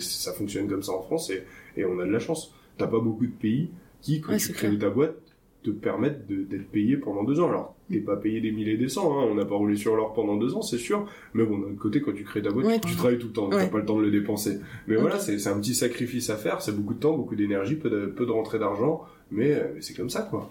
ça fonctionne comme ça en France et, et on a de la chance. T'as pas beaucoup de pays qui, quand Ouais, tu crées clair. ta boîte, te permettent de, d'être payé pendant deux ans. Alors, t'es pas payé des milliers et des cents. Hein, on n'a pas roulé sur l'or pendant deux ans, c'est sûr. Mais bon, d'un autre côté, quand tu crées ta boîte, Ouais. tu, tu travailles tout le temps. Ouais. T'as pas le temps de le dépenser. Mais voilà, c'est, c'est un petit sacrifice à faire. C'est beaucoup de temps, beaucoup d'énergie, peu de, peu de rentrée d'argent. Mais, euh, mais c'est comme ça, quoi.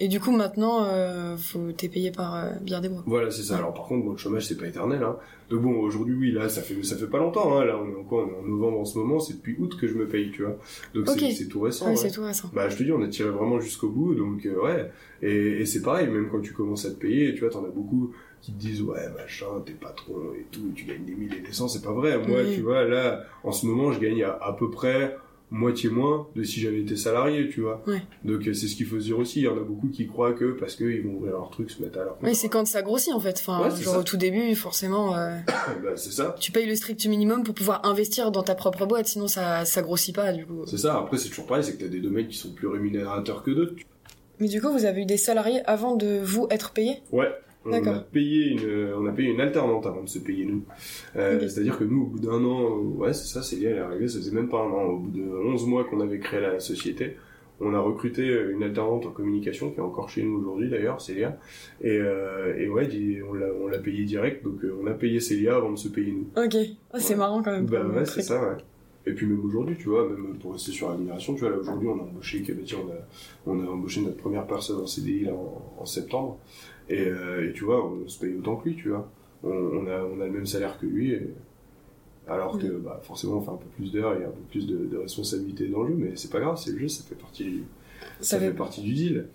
Et du coup, maintenant, euh, faut t'es payé par euh, Bière des Bois. Voilà, c'est ça. Alors par contre, bon, le chômage, c'est pas éternel. Hein. Donc bon, aujourd'hui, oui, là, ça fait ça fait pas longtemps. Hein. Là, on est encore on est en novembre en ce moment. C'est depuis août que je me paye, tu vois. Donc c'est tout récent. Ah ouais. c'est tout récent. Bah, je te dis, on a tiré vraiment jusqu'au bout. Donc euh, ouais. Et, et c'est pareil, même quand tu commences à te payer, tu vois, t'en as beaucoup qui te disent ouais machin, t'es patron et tout, tu gagnes des mille et des cents. C'est pas vrai. Moi, Oui. tu vois, là, en ce moment, je gagne à, à peu près moitié moins de si j'avais été salarié, tu vois. Ouais. Donc euh, c'est ce qu'il faut se dire aussi. Il y en a beaucoup qui croient que parce qu'ils vont ouvrir leur truc, se mettre à leur Oui, c'est quand ça grossit en fait. Enfin, Ouais, genre ça. au tout début, forcément, euh, bah, c'est ça. tu payes le strict minimum pour pouvoir investir dans ta propre boîte, sinon ça, ça grossit pas du coup. C'est ça. Après, c'est toujours pareil, c'est que t'as des domaines qui sont plus rémunérateurs que d'autres. Mais du coup, vous avez eu des salariés avant de vous être payé Ouais. On a payé une, on a payé une alternante avant de se payer nous. Euh. C'est-à-dire que nous, au bout d'un an, euh, ouais, c'est ça, Célia, elle est arrivée, ça faisait même pas un an. Au bout de 11 mois qu'on avait créé la société, on a recruté une alternante en communication qui est encore chez nous aujourd'hui d'ailleurs, Célia. Et, euh, et ouais, on l'a, l'a payé direct, donc euh, on a payé Célia avant de se payer nous. Ok. Ah, c'est Ouais. marrant quand même. Bah ouais, c'est ça, ouais. Et puis même aujourd'hui, tu vois, même pour rester sur l'admiration, tu vois, là aujourd'hui, on a embauché, on a, on a embauché notre première personne en CDI là en, en septembre, et, euh, et tu vois, on se paye autant que lui, tu vois. On, on a, on a le même salaire que lui, et- alors que bah, forcément on fait un peu plus d'heures, il y a un peu plus de, de responsabilités dans le jeu, mais c'est pas grave, c'est le jeu, ça fait partie du, ça, Ça fait fait- partie du deal.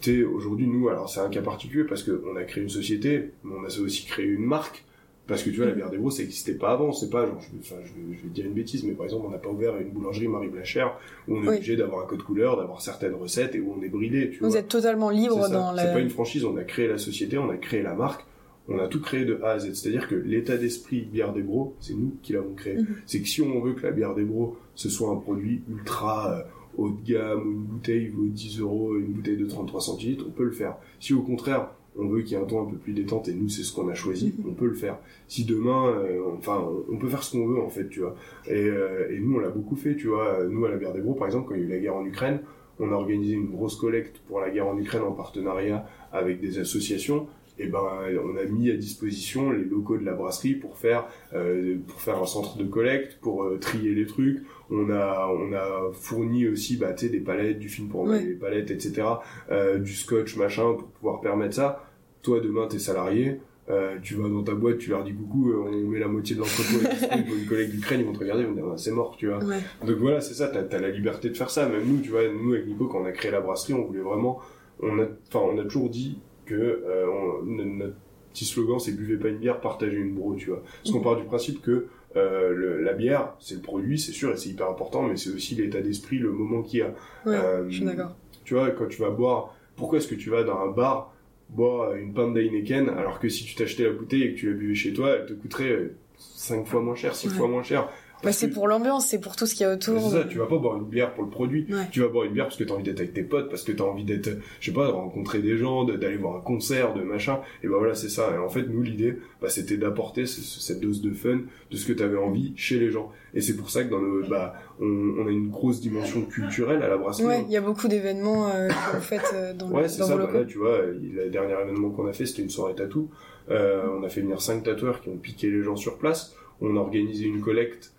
Tu sais, aujourd'hui, nous, alors c'est un cas particulier parce qu'on a créé une société, mais on a aussi créé une marque. Parce que tu vois, la bière des gros, ça n'existait pas avant. C'est pas genre, je, vais- enfin, je, je vais dire une bêtise, mais par exemple, on n'a pas ouvert une boulangerie Marie Blachère où on est Oui. obligé d'avoir un code couleur, d'avoir certaines recettes et où on est bridé. Tu Vous vois. êtes totalement libre C'est dans C'est la. pas une franchise, on a créé la société, on a créé la marque, on a tout créé de A à Z. C'est-à-dire que l'état d'esprit bière des bros, c'est nous qui l'avons créé. Mhm. C'est que si on veut que la bière des bros, ce soit un produit ultra euh, haut de gamme, une bouteille vaut 10 euros, une bouteille de 33 centilitres, on peut le faire. Si au contraire, on veut qu'il y ait un ton un peu plus détente, et nous c'est ce qu'on a choisi, Mhm. on peut le faire. Si demain, euh, enfin, on, peut faire ce qu'on veut en fait, tu vois. Et, euh, et nous on l'a beaucoup fait, tu vois. Nous à la bière des bros, par exemple, quand il y a eu la guerre en Ukraine, on a organisé une grosse collecte pour la guerre en Ukraine en partenariat avec des associations. Et ben, on a mis à disposition les locaux de la brasserie pour faire euh, pour faire un centre de collecte, pour euh, trier les trucs. On a on a fourni aussi bah tu sais des palettes, du film pour emballer Ouais. les palettes, etc. euh, du scotch machin pour pouvoir permettre ça. Toi demain t'es salarié. Euh, tu vas dans ta boîte, tu leur dis coucou, euh, on met la moitié de l'entrepôt pour une collègue d'Ukraine, ils vont te regarder, ils vont te dire Ah, c'est mort, tu vois. Ouais. Donc voilà, c'est ça, t'as as la liberté de faire ça. Même nous, tu vois, nous avec Nico, quand on a créé la brasserie, on voulait vraiment, on a, enfin, on a toujours dit que euh, on- notre petit slogan, c'est buvez pas une bière, partagez une bro, tu vois. Parce qu'on part du principe que euh, le- la bière, c'est le produit, c'est sûr, et c'est hyper important, mais c'est aussi l'état d'esprit, le moment qu'il y a. Ouais, Euh, je suis d'accord. Tu vois, quand tu vas boire, pourquoi est-ce que tu vas dans un bar boire une pinte d'Heineken, alors que si tu t'achetais la bouteille et que tu la buvais chez toi, elle te coûterait 5 fois moins cher, 6 Ouais. fois moins cher. Bah, c'est que- pour l'ambiance, c'est pour tout ce qu'il y a autour. c'est ça, tu vas pas boire une bière pour le produit. Ouais. Tu vas boire une bière parce que t'as envie d'être avec tes potes, parce que t'as envie d'être, je sais pas, de rencontrer des gens, d'aller voir un concert, de machin. Et bah voilà, c'est ça. Et en fait, nous, l'idée, bah, c'était d'apporter ce- ce- cette dose de fun, de ce que t'avais envie chez les gens. Et c'est pour ça que dans nos, bah, on, on a une grosse dimension culturelle à la brasserie. Ouais, il y a beaucoup d'événements euh, que vous faites euh, dans, Ouais, le- c'est ça. Bah, là, tu vois, le dernier événement qu'on a fait, c'était une soirée tatou. Euh, on a fait venir cinq tatoueurs qui ont piqué les gens sur place. On a organisé une collecte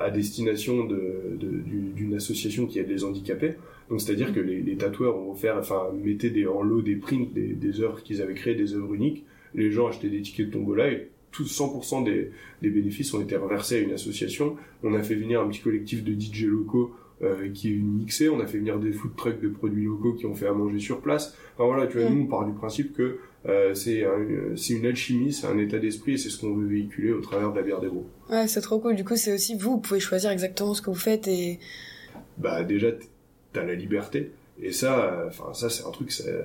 à destination de- de- du- d'une association qui aide les handicapés. Donc, c'est-à-dire que les, les tatoueurs ont offert, enfin, mettaient des, en lot des prints des, des œuvres qu'ils avaient créées, des œuvres uniques. Les gens achetaient des tickets de tombola et tous 100% des, des bénéfices ont été reversés à une association. On a fait venir un petit collectif de DJ locaux euh, qui est mixée. On a fait venir des food trucks de produits locaux qui ont fait à manger sur place. Enfin voilà, tu vois, Mm. nous on part du principe que euh, c'est un- c'est une alchimie, c'est un état d'esprit et c'est ce qu'on veut véhiculer au travers de la bière des gros. Ouais, c'est trop cool. Du coup, c'est aussi vous, vous pouvez choisir exactement ce que vous faites et Bah déjà t'as la liberté et ça, euh, enfin ça c'est un truc, c'est-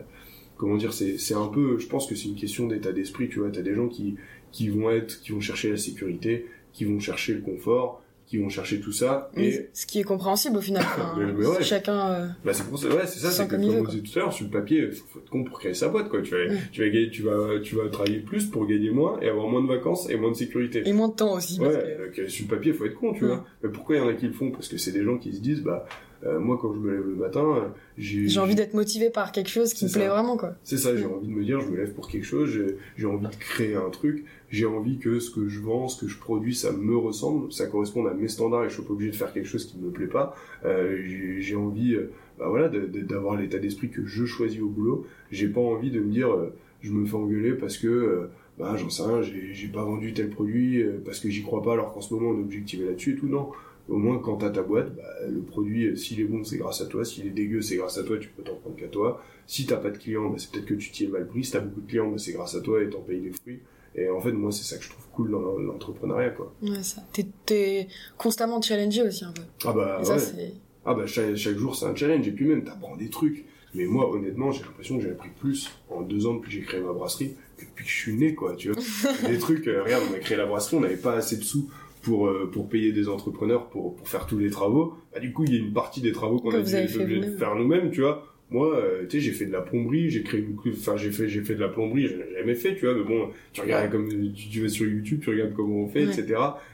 comment dire, c'est c'est un peu, je pense que c'est une question d'état d'esprit. Tu vois, t'as des gens qui qui vont être, qui vont chercher la sécurité, qui vont chercher le confort, qui vont chercher tout ça et ce qui est compréhensible au final. Enfin, Mais- mais ouais. Chacun. euh, Bah c'est pour ça, ouais, c'est ça, c'est que comme on disait tout à l'heure, sur le papier, faut, faut être con pour créer sa boîte, quoi. Tu vas, Mm. tu vas gagner, tu vas, tu vas travailler plus pour gagner moins et avoir moins de vacances et moins de sécurité. Et moins de temps aussi. Ouais, parce que- euh, sur le papier, faut être con, tu Mm. vois. Mais pourquoi il y en a qui le font? Parce que c'est des gens qui se disent, bah, euh, moi, quand je me lève le matin, j'ai, J'ai envie d'être motivé par quelque chose qui me plaît vraiment, quoi. c'est ça, j'ai Mm. envie de me dire, je me lève pour quelque chose, j'ai, j'ai envie de créer un truc, j'ai envie que ce que je vends, ce que je produis, ça me ressemble, ça corresponde à mes standards et je suis pas obligé de faire quelque chose qui me plaît pas. Euh, j'ai, j'ai envie, euh, bah voilà, de- de- d'avoir l'état d'esprit que je choisis au boulot. J'ai pas envie de me dire, euh, je me fais engueuler parce que, euh, bah j'en sais rien, j'ai, j'ai pas vendu tel produit parce que j'y crois pas alors qu'en ce moment on est objectivé là-dessus et tout. Non. Au moins, quand t'as ta boîte, bah, le produit, euh, s'il est bon, c'est grâce à toi. S'il est dégueu, c'est grâce à toi. Tu peux t'en prendre qu'à toi. Si t'as pas de clients, bah, c'est peut-être que tu t'y es mal pris. Si t'as beaucoup de clients, bah, c'est grâce à toi et t'en payes les fruits. Et en fait, moi, c'est ça que je trouve cool dans l'entrepreneuriat, quoi. Ouais, ça. T'es- constamment challengé aussi un peu. Ah bah, Et ça, ouais. c'est. Ah bah, chaque, chaque jour, c'est un challenge. Et puis même, t'apprends des trucs. Mais moi, honnêtement, j'ai l'impression que j'ai appris plus en deux ans depuis que j'ai créé ma brasserie que depuis que je suis né, quoi, tu vois. des trucs, euh, regarde, on a créé la brasserie, on n'avait pas assez de sous pour, euh, pour payer des entrepreneurs pour, pour faire tous les travaux. Bah, du coup, il y a une partie des travaux qu'on a dû obligé de faire nous-mêmes, tu vois. Moi, euh, tu sais, j'ai fait de la plomberie, j'ai créé cou- enfin, j'ai fait, j'ai fait de la plomberie, je l'ai jamais fait, tu vois, mais bon, tu regardes comme, tu, tu vas sur YouTube, tu regardes comment on fait, Ouais. etc.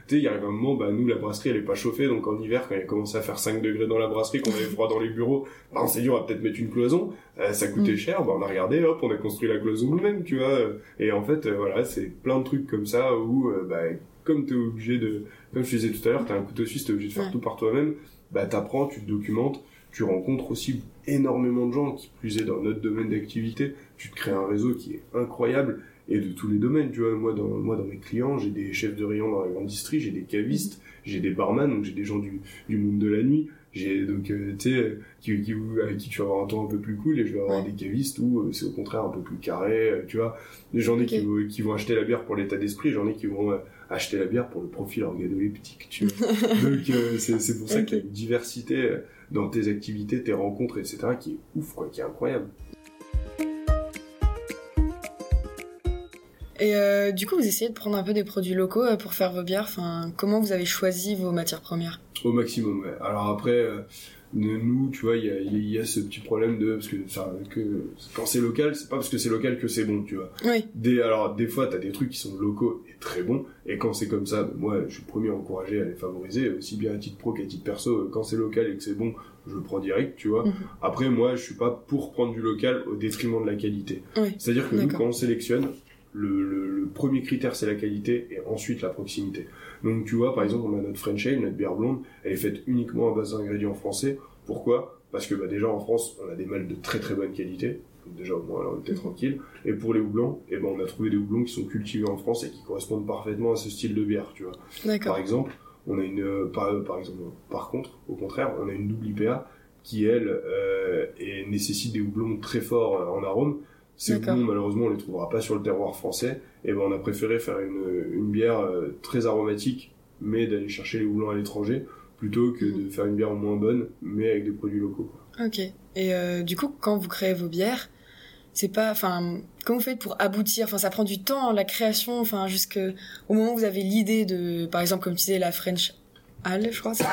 Tu sais, il y arrive un moment, bah, nous, la brasserie, elle est pas chauffée, donc en hiver, quand il a commencé à faire 5 degrés dans la brasserie, qu'on avait froid dans les bureaux, bah, on s'est dit, on va peut-être mettre une cloison, Euh, ça coûtait Mm. cher, bah, on a regardé, hop, on a construit la cloison nous-mêmes, tu vois, et en fait, euh, voilà, c'est plein de trucs comme ça où, bah, comme t'es obligé de, comme je disais tout à l'heure, t'as un couteau suisse, t'es obligé de faire Ouais. tout par toi-même, bah, t'apprends, tu te documentes, tu rencontres aussi énormément de gens qui plus est dans notre domaine d'activité, tu te crées un réseau qui est incroyable et de tous les domaines, tu vois, moi dans, moi dans mes clients, j'ai des chefs de rayon dans la grande distrie, j'ai des cavistes, j'ai des barman, donc j'ai des gens du, du monde de la nuit, j'ai donc, euh, tu sais, qui, qui, avec qui tu vas avoir un temps un peu plus cool et je vais avoir Ouais. des cavistes où euh, c'est au contraire un peu plus carré, euh, tu vois, j'en ai qui, Ok. vont- qui vont acheter la bière pour l'état d'esprit, j'en ai qui vont euh, acheter la bière pour le profil organoleptique, tu vois. Donc euh, c'est pour ça Ok. qu'il y a une diversité euh, dans tes activités, tes rencontres, etc. qui est ouf, quoi, qui est incroyable. Et euh, du coup, vous essayez de prendre un peu des produits locaux pour faire vos bières. Enfin, comment vous avez choisi vos matières premières? Au maximum, ouais. Alors après, nous, tu vois, il y a, il y a ce petit problème de parce que, ça, que quand c'est local, c'est pas parce que c'est local que c'est bon, tu vois. Oui. Des, alors des fois, t'as des trucs qui sont locaux et très bons, et quand c'est comme ça, ben, moi, je suis le premier à encourager à les favoriser, aussi bien à titre pro qu'à titre perso. Quand c'est local et que c'est bon, je le prends direct, tu vois. Mhm. Après, moi, je suis pas pour prendre du local au détriment de la qualité. Oui. C'est-à-dire que nous, quand on sélectionne, le, le, le premier critère, c'est la qualité, et ensuite la proximité. Donc, tu vois, par exemple, on a notre French Ale, notre bière blonde, elle est faite uniquement à base d'ingrédients français. Pourquoi? Parce que bah, déjà, en France, on a des mâles de très très bonne qualité. Donc déjà, au moins, là, on était tranquille. Et pour les houblons, eh ben, on a trouvé des houblons qui sont cultivés en France et qui correspondent parfaitement à ce style de bière, tu vois. D'accord. Par exemple, on a une, euh, par, par exemple, par contre, au contraire, on a une double IPA qui elle euh, et nécessite des houblons très forts euh, en arôme. Ces houblons, malheureusement, on les trouvera pas sur le terroir français. Et ben, on a préféré faire une, une bière euh, très aromatique, mais d'aller chercher les houblons à l'étranger plutôt que de faire une bière moins bonne, mais avec des produits locaux. quoi. Ok. Et euh, du coup, quand vous créez vos bières, c'est pas, enfin, comment vous faites pour aboutir? Enfin, ça prend du temps la création, enfin, jusqu'au moment où vous avez l'idée de, par exemple, comme tu disais, la French Ale, je crois, c'est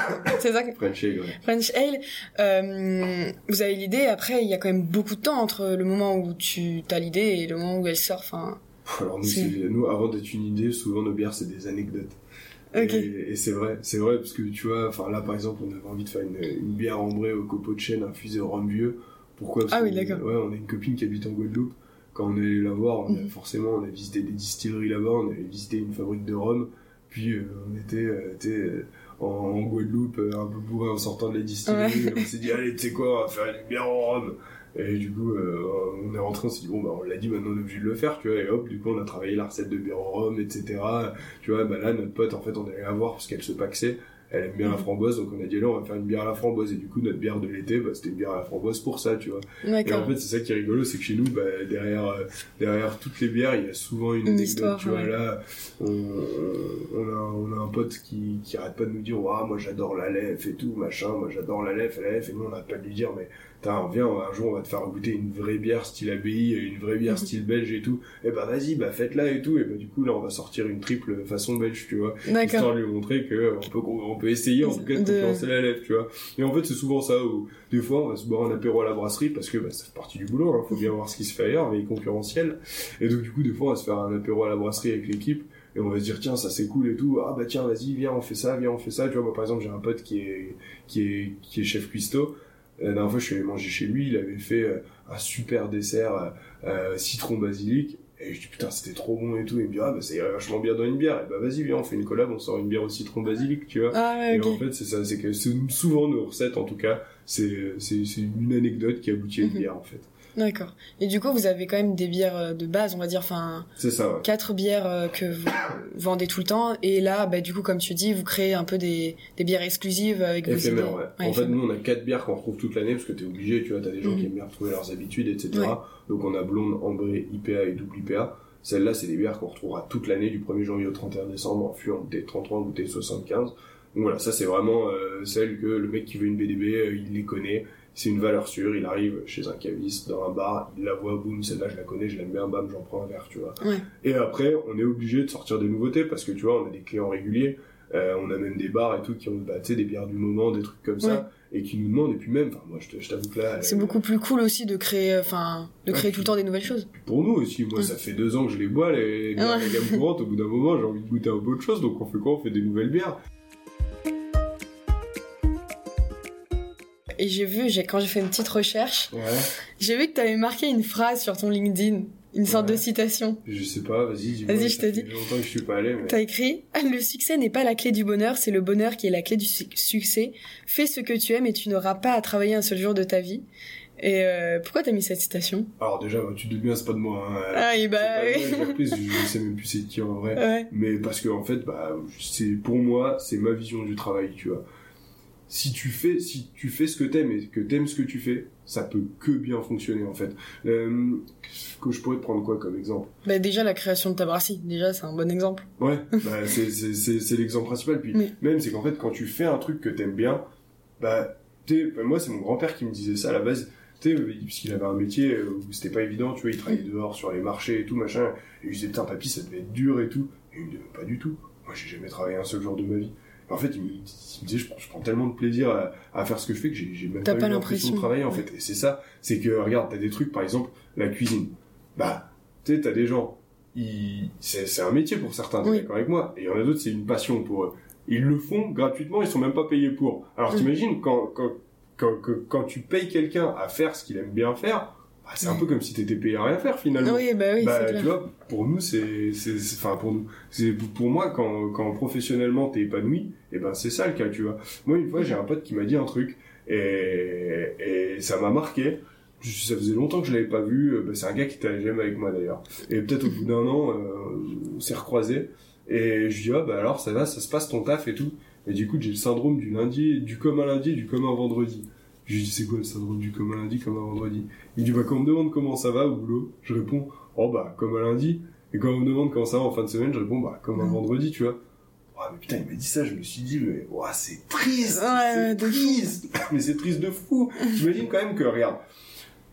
ça. French Ale, ouais. French Ale. Euh, vous avez l'idée. Après, il y a quand même beaucoup de temps entre le moment où tu as l'idée et le moment où elle sort. Enfin, Alors nous, C'est- nous, avant d'être une idée, souvent nos bières, c'est des anecdotes. ok. Et, et c'est vrai, c'est vrai parce que tu vois, enfin là par exemple, on avait envie de faire une, une bière ambrée au copeau de chêne infusée au rhum vieux. Pourquoi? Parce Ah oui, d'accord. Ouais, on a une copine qui habite en Guadeloupe. Quand on est allé la voir, on a- Mhm. forcément, on a visité des distilleries là-bas, on avait visité une fabrique de rhum. Puis euh, on était, euh, sais, euh, en, en Guadeloupe, euh, un peu bourré en sortant de la distillerie. Ouais. On s'est dit, allez, tu sais quoi, on va faire une bière au rhum. Et du coup, euh, on est rentré, on s'est dit, bon, bah, on l'a dit, maintenant on est obligé de le faire, tu vois. Et hop, du coup, on a travaillé la recette de bière au rhum, etc. Tu vois, bah là, notre pote, en fait, on allait la voir parce qu'elle se paxait. Elle aime bien la framboise, donc on a dit là on va faire une bière à la framboise et du coup notre bière de l'été, bah, c'était une bière à la framboise pour ça, tu vois. Et en fait c'est ça qui est rigolo, c'est que chez nous, bah, derrière euh, derrière toutes les bières, il y a souvent une, Une anecdote, histoire, tu vois. Là, on, on a on a un pote qui qui arrête pas de nous dire, moi j'adore la lef et tout machin, moi j'adore la lef, la lef, et nous on arrête pas de lui dire mais Putain, viens, un jour on va te faire goûter une vraie bière style abbaye, une vraie bière Mhm. style belge et tout. Et bah vas-y, bah faites-la et tout. Et bah du coup là on va sortir une triple façon belge, tu vois. Histoire de lui montrer que on peut, on peut essayer en tout cas de De- concurrencer la lèvre, tu vois. Et en fait c'est souvent ça où des fois on va se boire un apéro à la brasserie parce que bah, ça fait partie du boulot, hein. faut bien voir ce qui se fait ailleurs, mais concurrentiel. Et donc du coup des fois on va se faire un apéro à la brasserie avec l'équipe et on va se dire tiens ça c'est cool et tout ah bah tiens vas-y viens on fait ça viens on fait ça tu vois moi par exemple j'ai un pote qui est qui est qui est chef cuistot la dernière fois je suis allé manger chez lui il avait fait euh, un super dessert euh, euh, citron basilic. Et je dis putain c'était trop bon et tout. Il me dit ah bah ça irait vachement bien dans une bière. Et bah vas-y viens on fait une collab on sort une bière au citron basilic tu vois. Ah ouais, et en fait c'est ça c'est que souvent nos recettes en tout cas. C'est c'est c'est une anecdote qui aboutit à une Mhm. bière en fait D'accord. Et du coup, vous avez quand même des bières euh, de base, on va dire, enfin, c'est ça ouais. quatre bières euh, que vous vendez tout le temps. Et là, bah, du coup, comme tu dis, vous créez un peu des, des bières exclusives avec vos idées. ouais. Ouais, en fait, nous, on a quatre bières qu'on retrouve toute l'année parce que t'es obligé, tu vois, t'as des gens qui aiment bien retrouver leurs habitudes, etc. Donc, on a blonde, ambrée, IPA et double IPA. Celles-là, c'est des bières qu'on retrouvera toute l'année du 1er janvier au 31 décembre en fût, en bouteille 33, en bouteille 75. Donc voilà, ça c'est vraiment euh, celle que le mec qui veut une BDB, euh, il les connaît. C'est une valeur sûre, il arrive chez un caviste, dans un bar, il la voit, boum, celle-là je la connais, je l'aime bien, bam, j'en prends un verre, tu vois. Ouais. Et après, on est obligé de sortir des nouveautés parce que tu vois, on a des clients réguliers, euh, on a même des bars et tout qui ont bah, des bières du moment, des trucs comme ça, et qui nous demandent, et puis même, enfin moi je t'avoue que là, C'est euh, beaucoup plus cool aussi de créer, enfin, de Ouais, créer puis- tout le temps des nouvelles choses. pour nous aussi, moi ça fait deux ans que je les bois, les, les bières Ouais. de gamme courante, au bout d'un moment j'ai envie de goûter un peu autre chose, donc on fait quoi? On fait des nouvelles bières. Et j'ai vu, j'ai, quand j'ai fait une petite recherche, Ouais. j'ai vu que tu avais marqué une phrase sur ton LinkedIn, une sorte Ouais. de citation. Je sais pas, vas-y. Vas-y, je ça te fait dis. longtemps que je suis pas allé, mais... T'as écrit Le succès n'est pas la clé du bonheur, c'est le bonheur qui est la clé du su- succès. Fais ce que tu aimes et tu n'auras pas à travailler un seul jour de ta vie. Et euh, pourquoi t'as mis cette citation? Alors déjà, bah, tu te bien, c'est pas de moi. Hein. Ah, et bah C'est pas oui. de moi, je, je sais même plus c'est qui en vrai. Ouais. Mais parce que en fait, bah, c'est pour moi, c'est ma vision du travail, tu vois. Si tu fais, si tu fais ce que t'aimes et que t'aimes ce que tu fais, ça peut que bien fonctionner en fait. Euh, que je pourrais te prendre quoi comme exemple? Bah déjà la création de ta brasserie, déjà c'est un bon exemple. Ouais, bah, c'est l'exemple principal. Puis Oui. même c'est qu'en fait quand tu fais un truc que t'aimes bien, bah sais, moi c'est mon grand père qui me disait ça à la base. Sais, puisqu'il avait un métier euh, où c'était pas évident, tu vois, il travaillait dehors sur les marchés et tout machin. Et je lui disais putain papy ça devait être dur et tout. Et il me disait pas du tout. Moi j'ai jamais travaillé un seul jour de ma vie. En fait, il me, il me disait, je prends, je prends tellement de plaisir à, à faire ce que je fais que j'ai même pas, pas l'impression de travailler, en fait. Et c'est ça, c'est que, regarde, t'as des trucs, par exemple, la cuisine. Bah, tu sais, t'as des gens, ils, c'est, un métier pour certains, t'es Oui. d'accord avec moi. Et il y en a d'autres, c'est une passion pour eux. Ils le font gratuitement, ils sont même pas payés pour. Alors Mm. t'imagines, quand, quand, quand tu payes quelqu'un à faire ce qu'il aime bien faire, bah, c'est un peu comme si t'étais payé à rien faire, finalement. Oui, bah oui, Bah, tu vois, pour nous, c'est, enfin, pour nous, c'est, pour moi, quand, quand professionnellement t'es épanoui, et ben, c'est ça le cas, tu vois. Moi, une fois, j'ai un pote qui m'a dit un truc, et, et ça m'a marqué. Ça faisait longtemps que je l'avais pas vu. euh, bah, c'est un gars qui était à la GM avec moi d'ailleurs. Et peut-être au bout d'un an, euh, on s'est recroisés. Et je lui dis, ah, bah alors, ça va, ça se passe ton taf et tout. Et du coup, j'ai le syndrome du lundi, du commun lundi et du commun vendredi. Je lui dis, c'est quoi le syndrome du commun lundi, commun vendredi? Il dit, bah, quand on me demande comment ça va au boulot, je réponds, oh, bah, comme un lundi. Et quand on me demande comment ça va en fin de semaine, je réponds, bah, comme un vendredi, tu vois. Oh, mais putain, il m'a dit ça, je me suis dit, mais, ouah, c'est triste! Ouais, c'est triste! mais c'est triste de fou! J'imagine quand même que, regarde,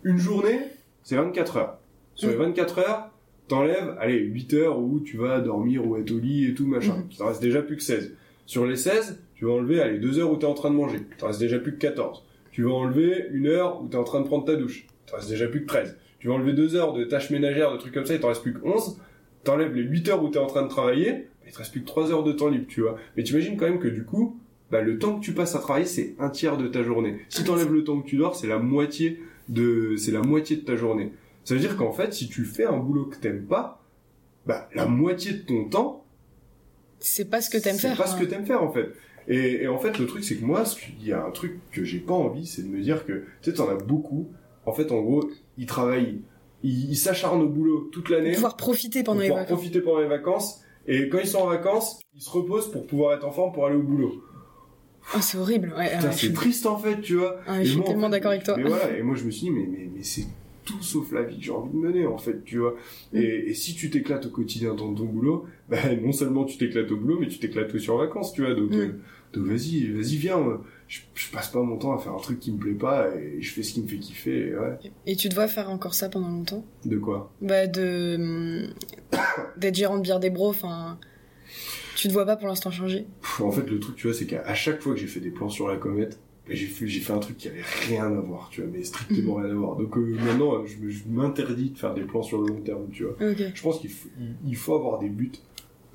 une journée, c'est 24 heures. Sur les Mm. 24 heures, t'enlèves, allez, 8 heures où tu vas dormir ou être au lit et tout, machin. Mhm. Il t'en reste déjà plus que 16. Sur les 16, tu vas enlever, allez, 2 heures où t'es en train de manger. T'en reste déjà plus que 14. Tu vas enlever une heure où t'es en train de prendre ta douche. Il t'en reste déjà plus que 13. Tu vas enlever 2 heures de tâches ménagères, de trucs comme ça, il t'en reste plus que 11. T'enlèves les 8 heures où t'es en train de travailler, il te reste plus que 3 heures de temps libre, tu vois. Mais t'imagines quand même que du coup, bah, le temps que tu passes à travailler, c'est un tiers de ta journée. Si t'enlèves le temps que tu dors, c'est la moitié de, c'est la moitié de ta journée. Ça veut dire qu'en fait, si tu fais un boulot que t'aimes pas, bah, la moitié de ton temps, C'est pas ce que t'aimes faire. c'est pas ce hein. que t'aimes faire, en fait. Et, et en fait, le truc, c'est que moi, qu'il y a un truc que j'ai pas envie, c'est de me dire que, tu sais, t'en as beaucoup. En fait, en gros, ils travaillent, ils s'acharnent au boulot toute l'année Pouvoir profiter pour pendant les pouvoir vacances. profiter pendant les vacances. Et quand ils sont en vacances, ils se reposent pour pouvoir être en forme pour aller au boulot. Oh, c'est horrible, ouais. Putain, ouais, je c'est triste en fait, tu vois. ouais, Et je suis moi, en tellement fait, d'accord avec toi. Mais voilà, et moi je me suis dit, mais, mais, mais c'est tout sauf la vie que j'ai envie de mener en fait, tu vois. Mm. Et, et si tu t'éclates au quotidien dans ton boulot, bah, non seulement tu t'éclates au boulot, mais tu t'éclates aussi en vacances, tu vois. Donc, Mm. euh, donc vas-y, vas-y, viens. moi. Je, je passe pas mon temps à faire un truc qui me plaît pas et je fais ce qui me fait kiffer. et ouais. Et tu dois faire encore ça pendant longtemps? De quoi? Bah, de. d'être gérant de bière des bros, enfin. Tu te vois pas pour l'instant changer Pff, En fait, le truc, tu vois, c'est qu'à chaque fois que j'ai fait des plans sur la comète, bah, j'ai fait, j'ai fait un truc qui avait rien à voir, tu vois, mais strictement rien à voir. Donc euh, maintenant, euh, je, m'interdis de faire des plans sur le long terme, tu vois. Je pense qu'il faut, il- il faut avoir des buts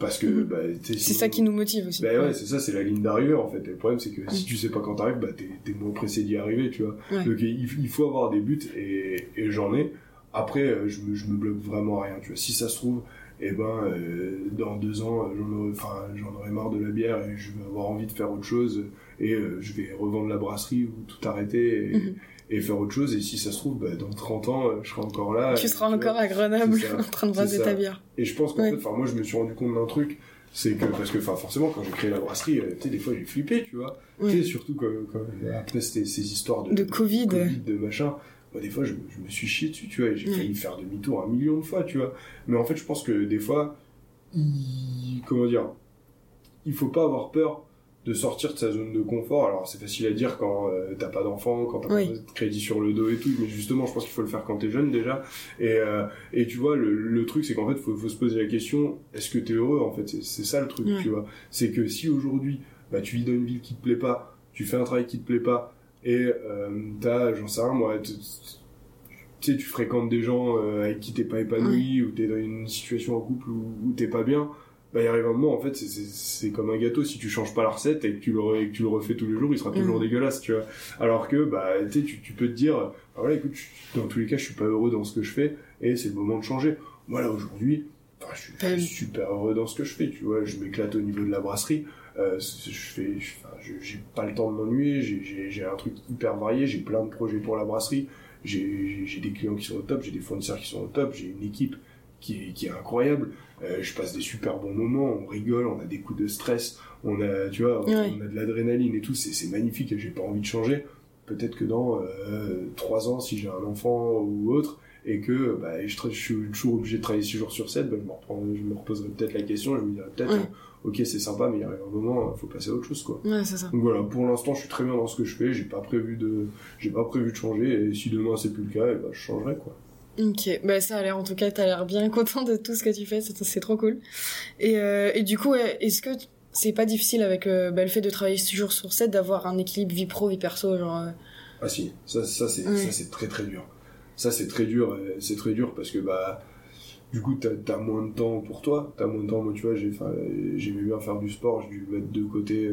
parce que Mhm. bah, C'est sinon- ça qui nous motive aussi. Bah ouais, c'est ça, c'est la ligne d'arrivée en fait. Et le problème, c'est que si tu sais pas quand t'arrives, bah t'es, t'es moins pressé d'y arriver, tu vois. Ouais. Donc il, faut avoir des buts et, et j'en ai. Après, euh, je me, je me bloque vraiment à rien, tu vois. Si ça se trouve, eh ben, euh, dans deux ans, euh, j'en aurai, enfin, j'en aurai marre de la bière et je vais avoir envie de faire autre chose et euh, je vais revendre la brasserie ou tout arrêter et, Mhm. Et faire autre chose. Et si ça se trouve, bah, dans 30 ans, euh, je serai encore là. Tu seras vois. encore à Grenoble en train de brasser ta bière. Et je pense qu'en Ouais. fait, enfin, moi, je me suis rendu compte d'un truc, c'est que, parce que, enfin, forcément, quand j'ai créé la brasserie, euh, tu sais, des fois, j'ai flippé, tu vois. Ouais. Tu sais, surtout quand, quand- après, c'était ces histoires de, De Covid. de machin. Moi, des fois, je, me- je me suis chié dessus, tu vois, et j'ai Ouais. failli faire demi-tour un million de fois, tu vois. Mais en fait, je pense que des fois, il, comment dire, il faut pas avoir peur de sortir de sa zone de confort. Alors, c'est facile à dire quand euh, t'as pas d'enfant, quand t'as Oui. pas de crédit sur le dos et tout, mais justement, je pense qu'il faut le faire quand t'es jeune déjà. Et, euh, et tu vois, le, le truc, c'est qu'en fait, faut, faut se poser la question, est-ce que t'es heureux, en fait? C'est, ça le truc, Ouais. tu vois. C'est que si aujourd'hui, bah, tu vis dans une ville qui te plaît pas, tu fais un travail qui te plaît pas, et euh, t'as, j'en sais rien, moi, tu sais, tu fréquentes des gens euh, avec qui t'es pas épanoui, ou t'es dans une situation en couple où, où t'es pas bien, bah, il arrive un moment, en fait, c'est, comme un gâteau, si tu changes pas la recette et que tu le, re- et que tu le refais tous les jours, il sera toujours Mhm. dégueulasse, tu vois. Alors que, bah, tu sais, tu, peux te dire, bah, voilà, écoute, je- dans tous les cas, je suis pas heureux dans ce que je fais, et c'est le moment de changer. Moi, là, aujourd'hui, je, suis, je suis super heureux dans ce que je fais, tu vois, je m'éclate au niveau de la brasserie, euh, je fais, j'ai pas le temps de m'ennuyer, j'ai, un truc hyper varié, j'ai plein de projets pour la brasserie, j'ai, j'ai, j'ai des clients qui sont au top, j'ai des fournisseurs qui sont au top, j'ai une équipe qui est, qui est incroyable, euh, je passe des super bons moments, on rigole, on a des coups de stress, on a, tu vois, Ouais. on a de l'adrénaline et tout, c'est, magnifique et j'ai pas envie de changer. Peut-être que dans euh, trois ans, si j'ai un enfant ou autre, et que bah, je, suis toujours obligé de travailler 6 jours sur 7, bah, je, me reprends, je me reposerai peut-être la question, je me dirais peut-être, Ouais. euh, ok c'est sympa, mais il arrive un moment, euh, faut passer à autre chose quoi. Ouais, c'est ça. Donc voilà, pour l'instant je suis très bien dans ce que je fais, j'ai pas prévu de, j'ai pas prévu de changer, et si demain c'est plus le cas, eh ben, je changerai quoi. Ok, bah ça a l'air, en tout cas, t'as l'air bien content de tout ce que tu fais, c'est trop cool. Et, euh, et du coup, est-ce que c'est pas difficile avec euh, bah, le fait de travailler 6 jours sur 7 d'avoir un équilibre vie pro, vie perso, genre... euh, Ah si, ça, ça c'est Ouais. très très dur. Ça c'est très dur, c'est très dur parce que bah du coup t'as as moins de temps pour toi, t'as moins de temps. Moi tu vois, j'aimais bien faire du sport, j'ai dû mettre de côté,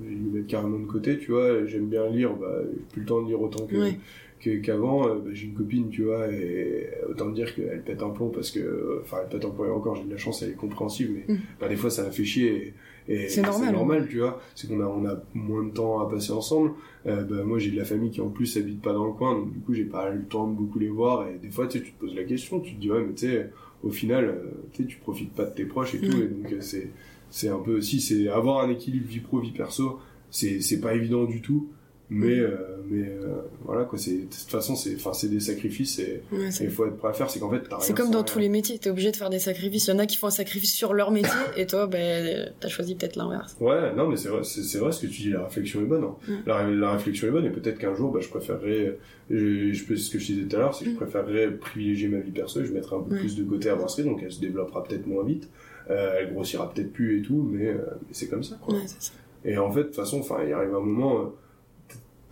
j'ai dû mettre carrément de côté, tu vois. J'aime bien lire, bah j'ai plus le temps de lire autant que Ouais. Qu'avant. Euh, bah, j'ai une copine, tu vois, et autant dire qu'elle pète un plomb parce que enfin elle pète un plomb et encore j'ai de la chance, elle est compréhensive, mais Mm. bah, des fois ça la fait chier. Et, et C'est normal, tu vois. C'est qu'on a on a moins de temps à passer ensemble. Euh, bah, moi j'ai de la famille qui en plus habite pas dans le coin donc du coup j'ai pas le temps de beaucoup les voir et des fois tu sais, tu te poses la question tu te dis ouais mais tu sais au final euh, tu sais tu profites pas de tes proches et tout Mm. et donc c'est c'est un peu si c'est avoir un équilibre vie pro vie perso c'est c'est pas évident du tout mais Mm. euh, mais euh, voilà quoi c'est de toute façon c'est enfin c'est des sacrifices et ouais, il faut être prêt à faire c'est qu'en fait t'as C'est comme dans rien. tous les métiers, t'es obligé de faire des sacrifices. Il y en a qui font un sacrifice sur leur métier, et toi, ben, t'as choisi peut-être l'inverse. Ouais, non, mais c'est vrai, c'est, vrai ce que tu dis, la réflexion est bonne. hein. La, la réflexion est bonne, et peut-être qu'un jour, bah, je préférerais, je, je peux, ce que je disais tout à l'heure, c'est que je Mm. préférerais privilégier ma vie perso, et je mettrai un peu Ouais. plus de côté à brasserie, donc elle se développera peut-être moins vite, euh, elle grossira peut-être plus et tout, mais, euh, mais c'est comme ça, quoi. Ouais, c'est ça. Et en fait, de toute façon, enfin, il arrive un moment, euh,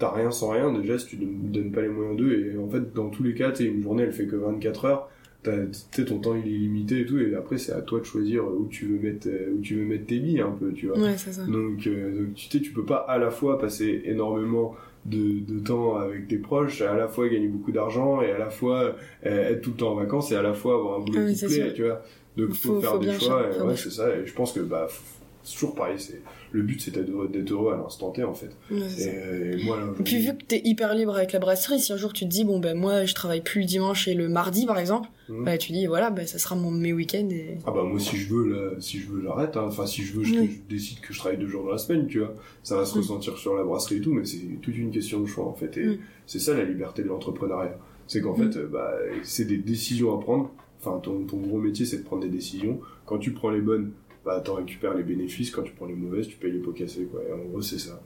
t'as rien sans rien, déjà, si tu ne donnes pas les moyens d'eux, et en fait, dans tous les cas, sais, une journée, elle fait que 24 heures, t'as- ton temps, il est limité et tout, et après, c'est à toi de choisir où tu veux mettre, où tu veux mettre tes billes, un peu, tu vois. Ouais, c'est ça. Donc, euh, donc, tu sais, tu peux pas à la fois passer énormément de, de temps avec tes proches, à la fois gagner beaucoup d'argent et à la fois euh, être tout le temps en vacances et à la fois avoir un boulot Ah qui plaît, tu vois. Donc faut, Faut- faire faut des choix, et ouais, c'est ça. Et je pense que bah faut, toujours pareil. C'est le but, c'est d'être heureux à l'instant T en fait. Ouais. Et, et moi, là, Et puis vu que t'es hyper libre avec la brasserie, si un jour tu te dis bon ben moi je travaille plus le dimanche et le mardi par exemple, Mhm. bah tu dis voilà ben ça sera mon mes week-ends et Ah bah moi si je veux là, si je veux j'arrête. hein. Enfin si je veux je, Oui. je décide que je travaille deux jours dans la semaine, tu vois. Ça va se Mm. ressentir sur la brasserie et tout, mais c'est toute une question de choix en fait. Et Mm. c'est ça la liberté de l'entrepreneuriat. C'est qu'en fait euh, bah c'est des décisions à prendre. Enfin ton, ton gros métier c'est de prendre des décisions. Quand tu prends les bonnes, bah t'en récupères les bénéfices. Quand tu prends les mauvaises, tu payes les pots cassés quoi. Et en gros c'est ça.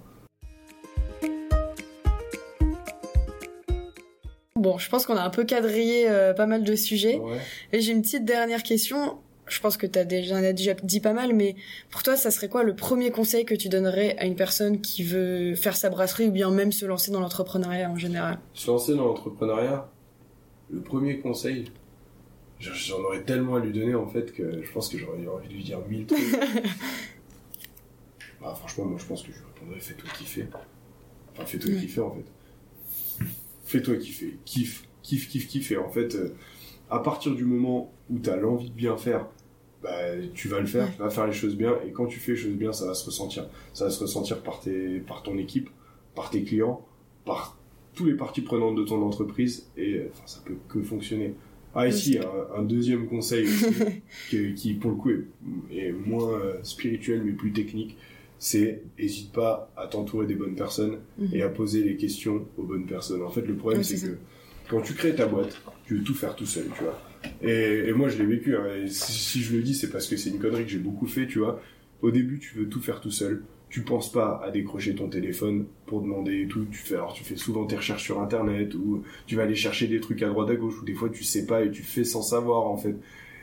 bon je pense qu'on a un peu quadrillé euh, pas mal de sujets Ouais. et j'ai une petite dernière question. Je pense que t'as déjà, en as déjà dit pas mal, mais pour toi, ça serait quoi le premier conseil que tu donnerais à une personne qui veut faire sa brasserie ou bien même se lancer dans l'entrepreneuriat en général? Se lancer dans l'entrepreneuriat, le premier conseil, j'en- aurais tellement à lui donner en fait que je pense que j'aurais envie de lui dire mille trucs. bah, franchement, moi je pense que je lui répondrais fais-toi kiffer. Enfin, fais-toi Ouais. kiffer en fait. Fais-toi kiffer. Kiffe, kiffe, kiffe, kiffe. Et en fait, euh, à partir du moment où tu as l'envie de bien faire, bah, tu vas le faire, Ouais. tu vas faire les choses bien. Et quand tu fais les choses bien, ça va se ressentir. Ça va se ressentir par, tes, par ton équipe, par tes clients, par tous les parties prenantes de ton entreprise. Et euh, enfin, ça peut que fonctionner. Ah, ici, c'est un, un deuxième conseil aussi, qui, qui, pour le coup est, est moins euh, spirituel mais plus technique, c'est hésite pas à t'entourer des bonnes personnes Mhm. et à poser les questions aux bonnes personnes. En fait, le problème c'est c'est que quand tu crées ta boîte, tu veux tout faire tout seul, tu vois. Et, et moi, je l'ai vécu. hein, et si, si je le dis, c'est parce que c'est une connerie que j'ai beaucoup fait, tu vois. Au début, tu veux tout faire tout seul. Tu penses pas à décrocher ton téléphone pour demander et tout. Tu fais, alors tu fais souvent tes recherches sur internet ou tu vas aller chercher des trucs à droite à gauche ou des fois tu sais pas et tu fais sans savoir en fait.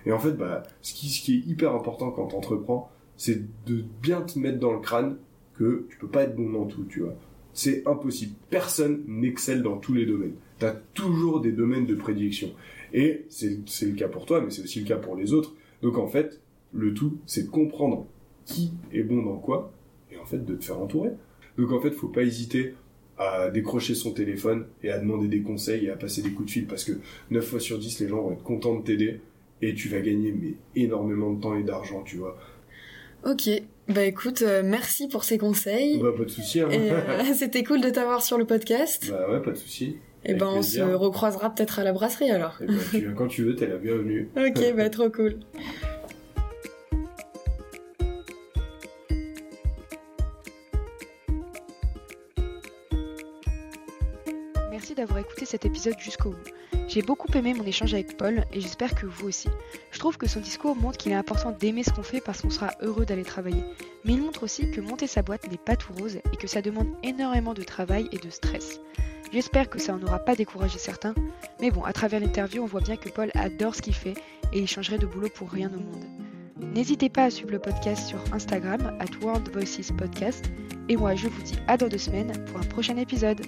Et en fait, bah, ce qui, est hyper important quand t'entreprends, c'est de bien te mettre dans le crâne que tu peux pas être bon dans tout, tu vois. C'est impossible. Personne n'excelle dans tous les domaines. T'as toujours des domaines de prédilection. Et c'est c'est le cas pour toi, mais c'est aussi le cas pour les autres. Donc en fait, le tout, c'est de comprendre qui est bon dans quoi, en fait de te faire entourer. Donc en fait, faut pas hésiter à décrocher son téléphone et à demander des conseils et à passer des coups de fil parce que 9 fois sur 10, les gens vont être contents de t'aider et tu vas gagner mais énormément de temps et d'argent, tu vois. Ok, bah écoute, euh, merci pour ces conseils. Bah, pas de souci. Hein. Euh, c'était cool de t'avoir sur le podcast. bah ouais, pas de souci. et avec ben on se recroisera peut-être à la brasserie alors. Et bah, tu viens quand tu veux, t'es la bienvenue. Ok, bah trop cool. D'avoir écouté cet épisode jusqu'au bout. J'ai beaucoup aimé mon échange avec Paul et j'espère que vous aussi. Je trouve que son discours montre qu'il est important d'aimer ce qu'on fait parce qu'on sera heureux d'aller travailler. Mais il montre aussi que monter sa boîte n'est pas tout rose et que ça demande énormément de travail et de stress. J'espère que ça en aura pas découragé certains, mais bon, à travers l'interview, on voit bien que Paul adore ce qu'il fait et il changerait de boulot pour rien au monde. N'hésitez pas à suivre le podcast sur Instagram, at World Voices Podcast, et moi je vous dis à dans deux semaines pour un prochain épisode.